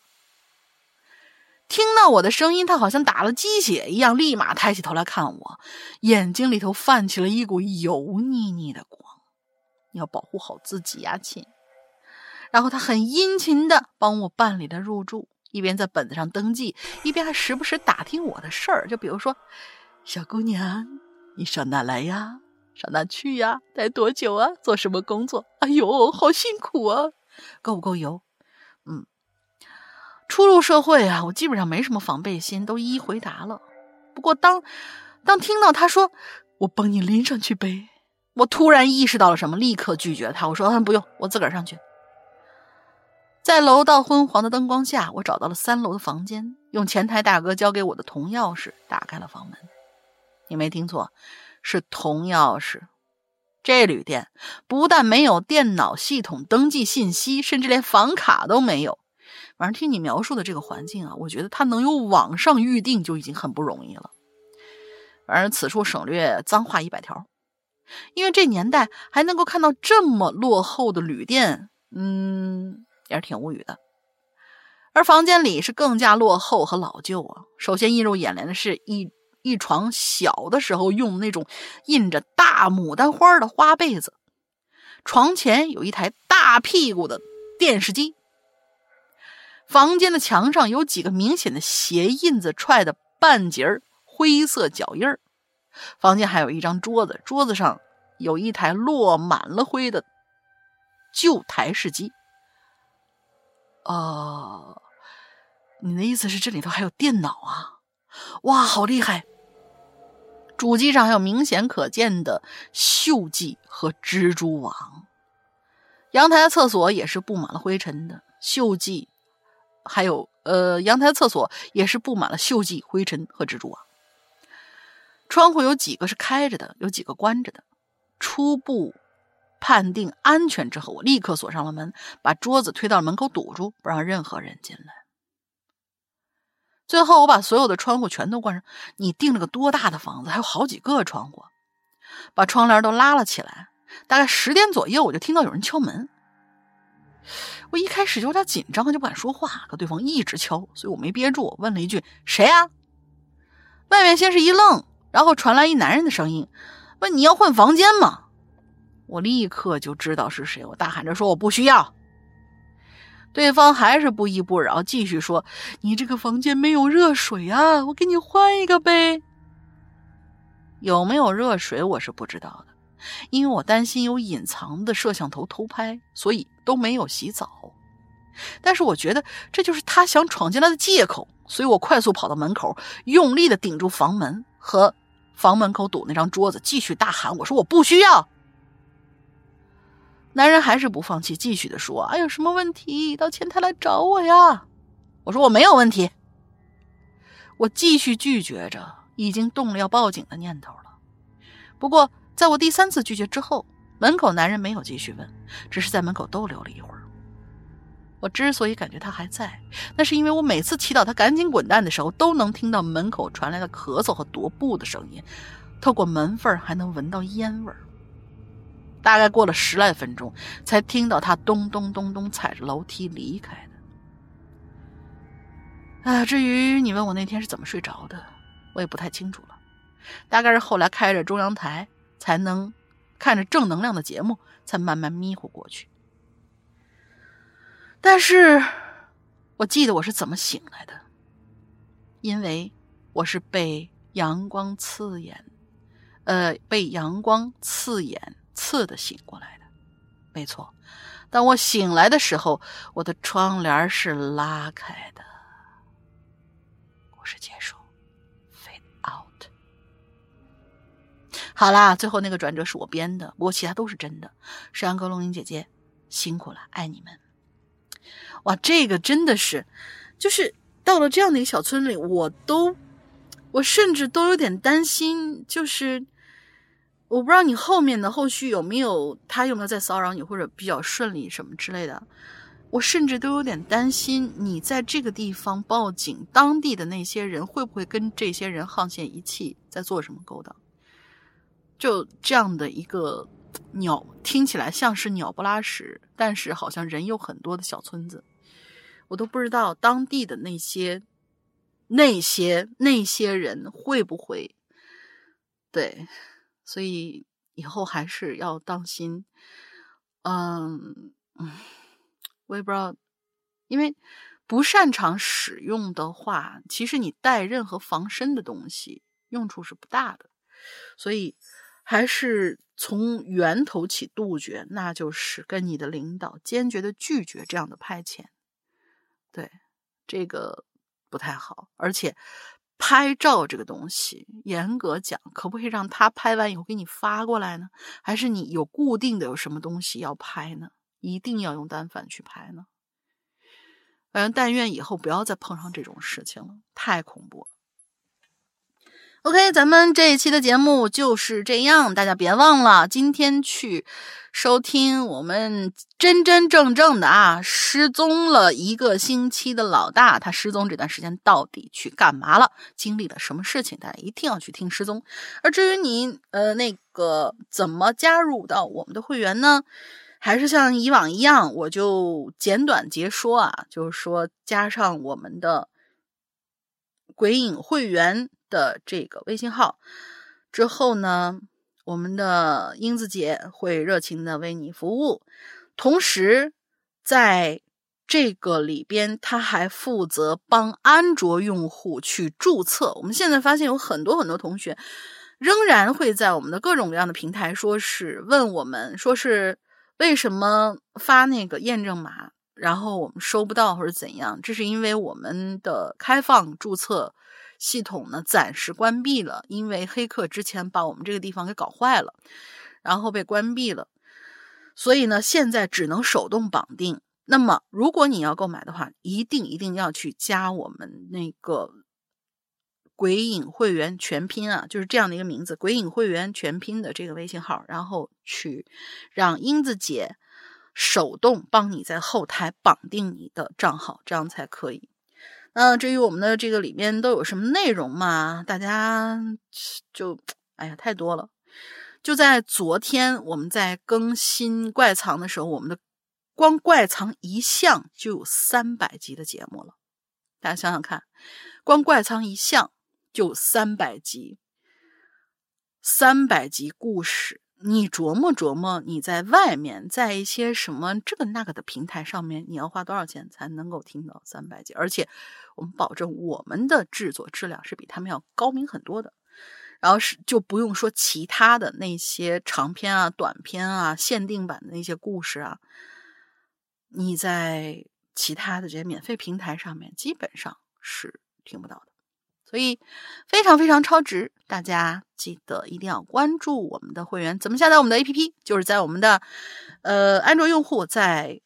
听到我的声音，他好像打了鸡血一样，立马抬起头来看我，眼睛里头泛起了一股油腻腻的光。你要保护好自己呀，亲。然后他很殷勤的帮我办理了入住。一边在本子上登记，一边还时不时打听我的事儿。就比如说，小姑娘，你上哪来呀？上哪去呀？待多久啊？做什么工作？哎呦，好辛苦啊！够不够油？初入社会啊，我基本上没什么防备心，都一一回答了。不过当当听到他说我帮你拎上去呗，我突然意识到了什么，立刻拒绝他。我说嗯，不用，我自个儿上去。在楼道昏黄的灯光下，我找到了三楼的房间，用前台大哥交给我的铜钥匙打开了房门。你没听错，是铜钥匙。这旅店不但没有电脑系统登记信息，甚至连房卡都没有。反正听你描述的这个环境啊，我觉得他能有网上预定就已经很不容易了。反正此处省略脏话一百条，因为这年代还能够看到这么落后的旅店，嗯。也是挺无语的，而房间里是更加落后和老旧啊。首先映入眼帘的是一一床小的时候用那种印着大牡丹花的花被子，床前有一台大屁股的电视机，房间的墙上有几个明显的鞋印子踹的半截儿灰色脚印儿，房间还有一张桌子，桌子上有一台落满了灰的旧台式机。哦，你的意思是这里头还有电脑啊？哇，好厉害！主机上还有明显可见的锈迹和蜘蛛网，阳台的厕所也是布满了灰尘的锈迹，还有呃，阳台厕所也是布满了锈迹、灰尘和蜘蛛网。窗户有几个是开着的，有几个关着的，初步。判定安全之后，我立刻锁上了门，把桌子推到门口堵住，不让任何人进来。最后，我把所有的窗户全都关上。你订了个多大的房子？还有好几个窗户，把窗帘都拉了起来。大概十点左右，我就听到有人敲门。我一开始就有点紧张，就不敢说话，可对方一直敲，所以我没憋住，问了一句：“谁呀？”外面先是一愣，然后传来一男人的声音，问：“你要换房间吗？”我立刻就知道是谁，我大喊着说：“我不需要。”对方还是不依不饶，继续说：“你这个房间没有热水啊，我给你换一个呗。”有没有热水我是不知道的，因为我担心有隐藏的摄像头偷拍，所以都没有洗澡。但是我觉得这就是他想闯进来的借口，所以我快速跑到门口，用力的顶住房门和房门口堵那张桌子，继续大喊：“我说我不需要。”男人还是不放弃，继续的说：“哎，有什么问题到前台来找我呀？”我说：“我没有问题。”我继续拒绝着，已经动了要报警的念头了。不过，在我第三次拒绝之后，门口男人没有继续问，只是在门口逗留了一会儿。我之所以感觉他还在，那是因为我每次祈祷他赶紧滚蛋的时候，都能听到门口传来的咳嗽和踱步的声音，透过门缝还能闻到烟味儿。大概过了十来分钟，才听到他咚咚咚咚踩着楼梯离开的。啊，至于你问我那天是怎么睡着的，我也不太清楚了。大概是后来开着中央台，才能看着正能量的节目，才慢慢迷糊过去。但是，我记得我是怎么醒来的，因为我是被阳光刺眼，呃，被阳光刺眼。刺的醒过来的，没错。当我醒来的时候，我的窗帘是拉开的。故事结束好啦，最后那个转折是我编的，不过其他都是真的。山羊哥、龙吟姐姐辛苦了，爱你们。哇，这个真的是，就是到了这样的一个小村里，我都，我甚至都有点担心，就是。我不知道你后面的后续有没有他有没有在骚扰你，或者比较顺利什么之类的。我甚至都有点担心，你在这个地方报警，当地的那些人会不会跟这些人沆瀣一气，在做什么勾当？就这样的一个鸟，听起来像是鸟不拉屎，但是好像人有很多的小村子，我都不知道当地的那些、那些、那些人会不会对，所以以后还是要当心。嗯嗯。我也不知道，因为不擅长使用的话，其实你带任何防身的东西用处是不大的，所以还是从源头起杜绝，那就是跟你的领导坚决的拒绝这样的派遣。对，这个不太好，而且拍照这个东西，严格讲，可不可以让他拍完以后给你发过来呢？还是你有固定的有什么东西要拍呢？一定要用单反去拍呢？反正但愿以后不要再碰上这种事情了，太恐怖了。OK，咱们这一期的节目就是这样，大家别忘了今天去收听我们真真正正的啊，失踪了一个星期的老大，他失踪这段时间到底去干嘛了，经历了什么事情？大家一定要去听失踪。而至于你呃那个怎么加入到我们的会员呢？还是像以往一样，我就简短截说啊，就是说加上我们的鬼影会员的这个微信号之后呢，我们的英子姐会热情的为你服务。同时，在这个里边，他还负责帮安卓用户去注册。我们现在发现有很多很多同学仍然会在我们的各种各样的平台，说是问我们，说是。为什么发那个验证码，然后我们收不到或者怎样？这是因为我们的开放注册系统呢暂时关闭了，因为黑客之前把我们这个地方给搞坏了，然后被关闭了，所以呢现在只能手动绑定。那么如果你要购买的话，一定一定要去加我们那个。鬼影会员全拼啊，就是这样的一个名字，鬼影会员全拼的这个微信号，然后去让英子姐手动帮你在后台绑定你的账号，这样才可以。那至于我们的这个里面都有什么内容嘛，大家就哎呀太多了。就在昨天我们在更新怪藏的时候，我们的光怪藏一项就有三百集的节目了，大家想想看，光怪藏一项。就三百集，三百集故事，你琢磨琢磨，你在外面，在一些什么这个那个的平台上面，你要花多少钱才能够听到三百集？而且我们保证我们的制作质量是比他们要高明很多的。然后是就不用说其他的那些长篇啊、短篇啊、限定版的那些故事啊，你在其他的这些免费平台上面基本上是听不到的。所以非常非常超值，大家记得一定要关注我们的会员。怎么下载我们的 APP？就是在我们的呃安卓用户在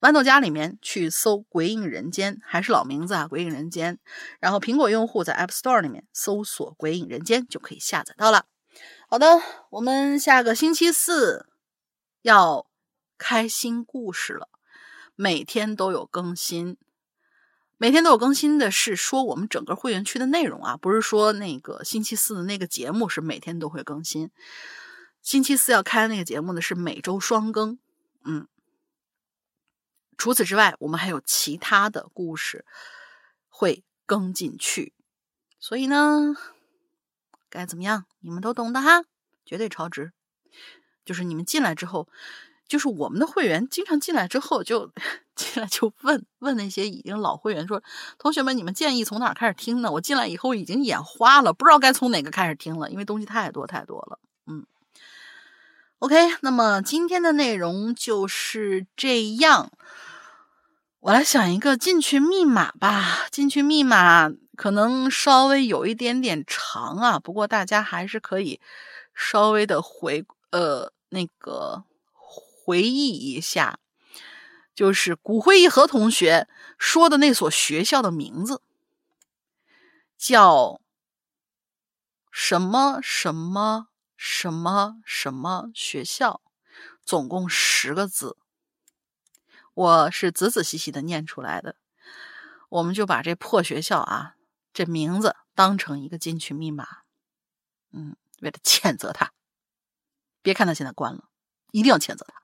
豌豆荚里面去搜“鬼影人间”，还是老名字啊，“鬼影人间”。然后苹果用户在 App Store 里面搜索“鬼影人间”就可以下载到了。好的，我们下个星期四要开新故事了，每天都有更新。每天都有更新的是说我们整个会员区的内容啊，不是说那个星期四的那个节目是每天都会更新。星期四要开那个节目呢是每周双更，嗯。除此之外，我们还有其他的故事会更进去，所以呢，该怎么样你们都懂的哈，绝对超值。就是你们进来之后。就是我们的会员经常进来之后，就 [LAUGHS] 进来就问问那些已经老会员说：“同学们，你们建议从哪开始听呢？”我进来以后已经眼花了，不知道该从哪个开始听了，因为东西太多太多了。嗯，OK，那么今天的内容就是这样。我来想一个进群密码吧。进群密码可能稍微有一点点长啊，不过大家还是可以稍微的回呃那个。回忆一下，就是骨灰一盒同学说的那所学校的名字，叫什么什么什么什么学校，总共十个字。我是仔仔细细的念出来的。我们就把这破学校啊，这名字当成一个进群密码。嗯，为了谴责他，别看他现在关了，一定要谴责他。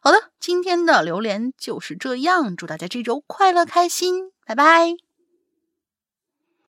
好的，今天的榴莲就是这样。祝大家这周快乐开心，拜拜。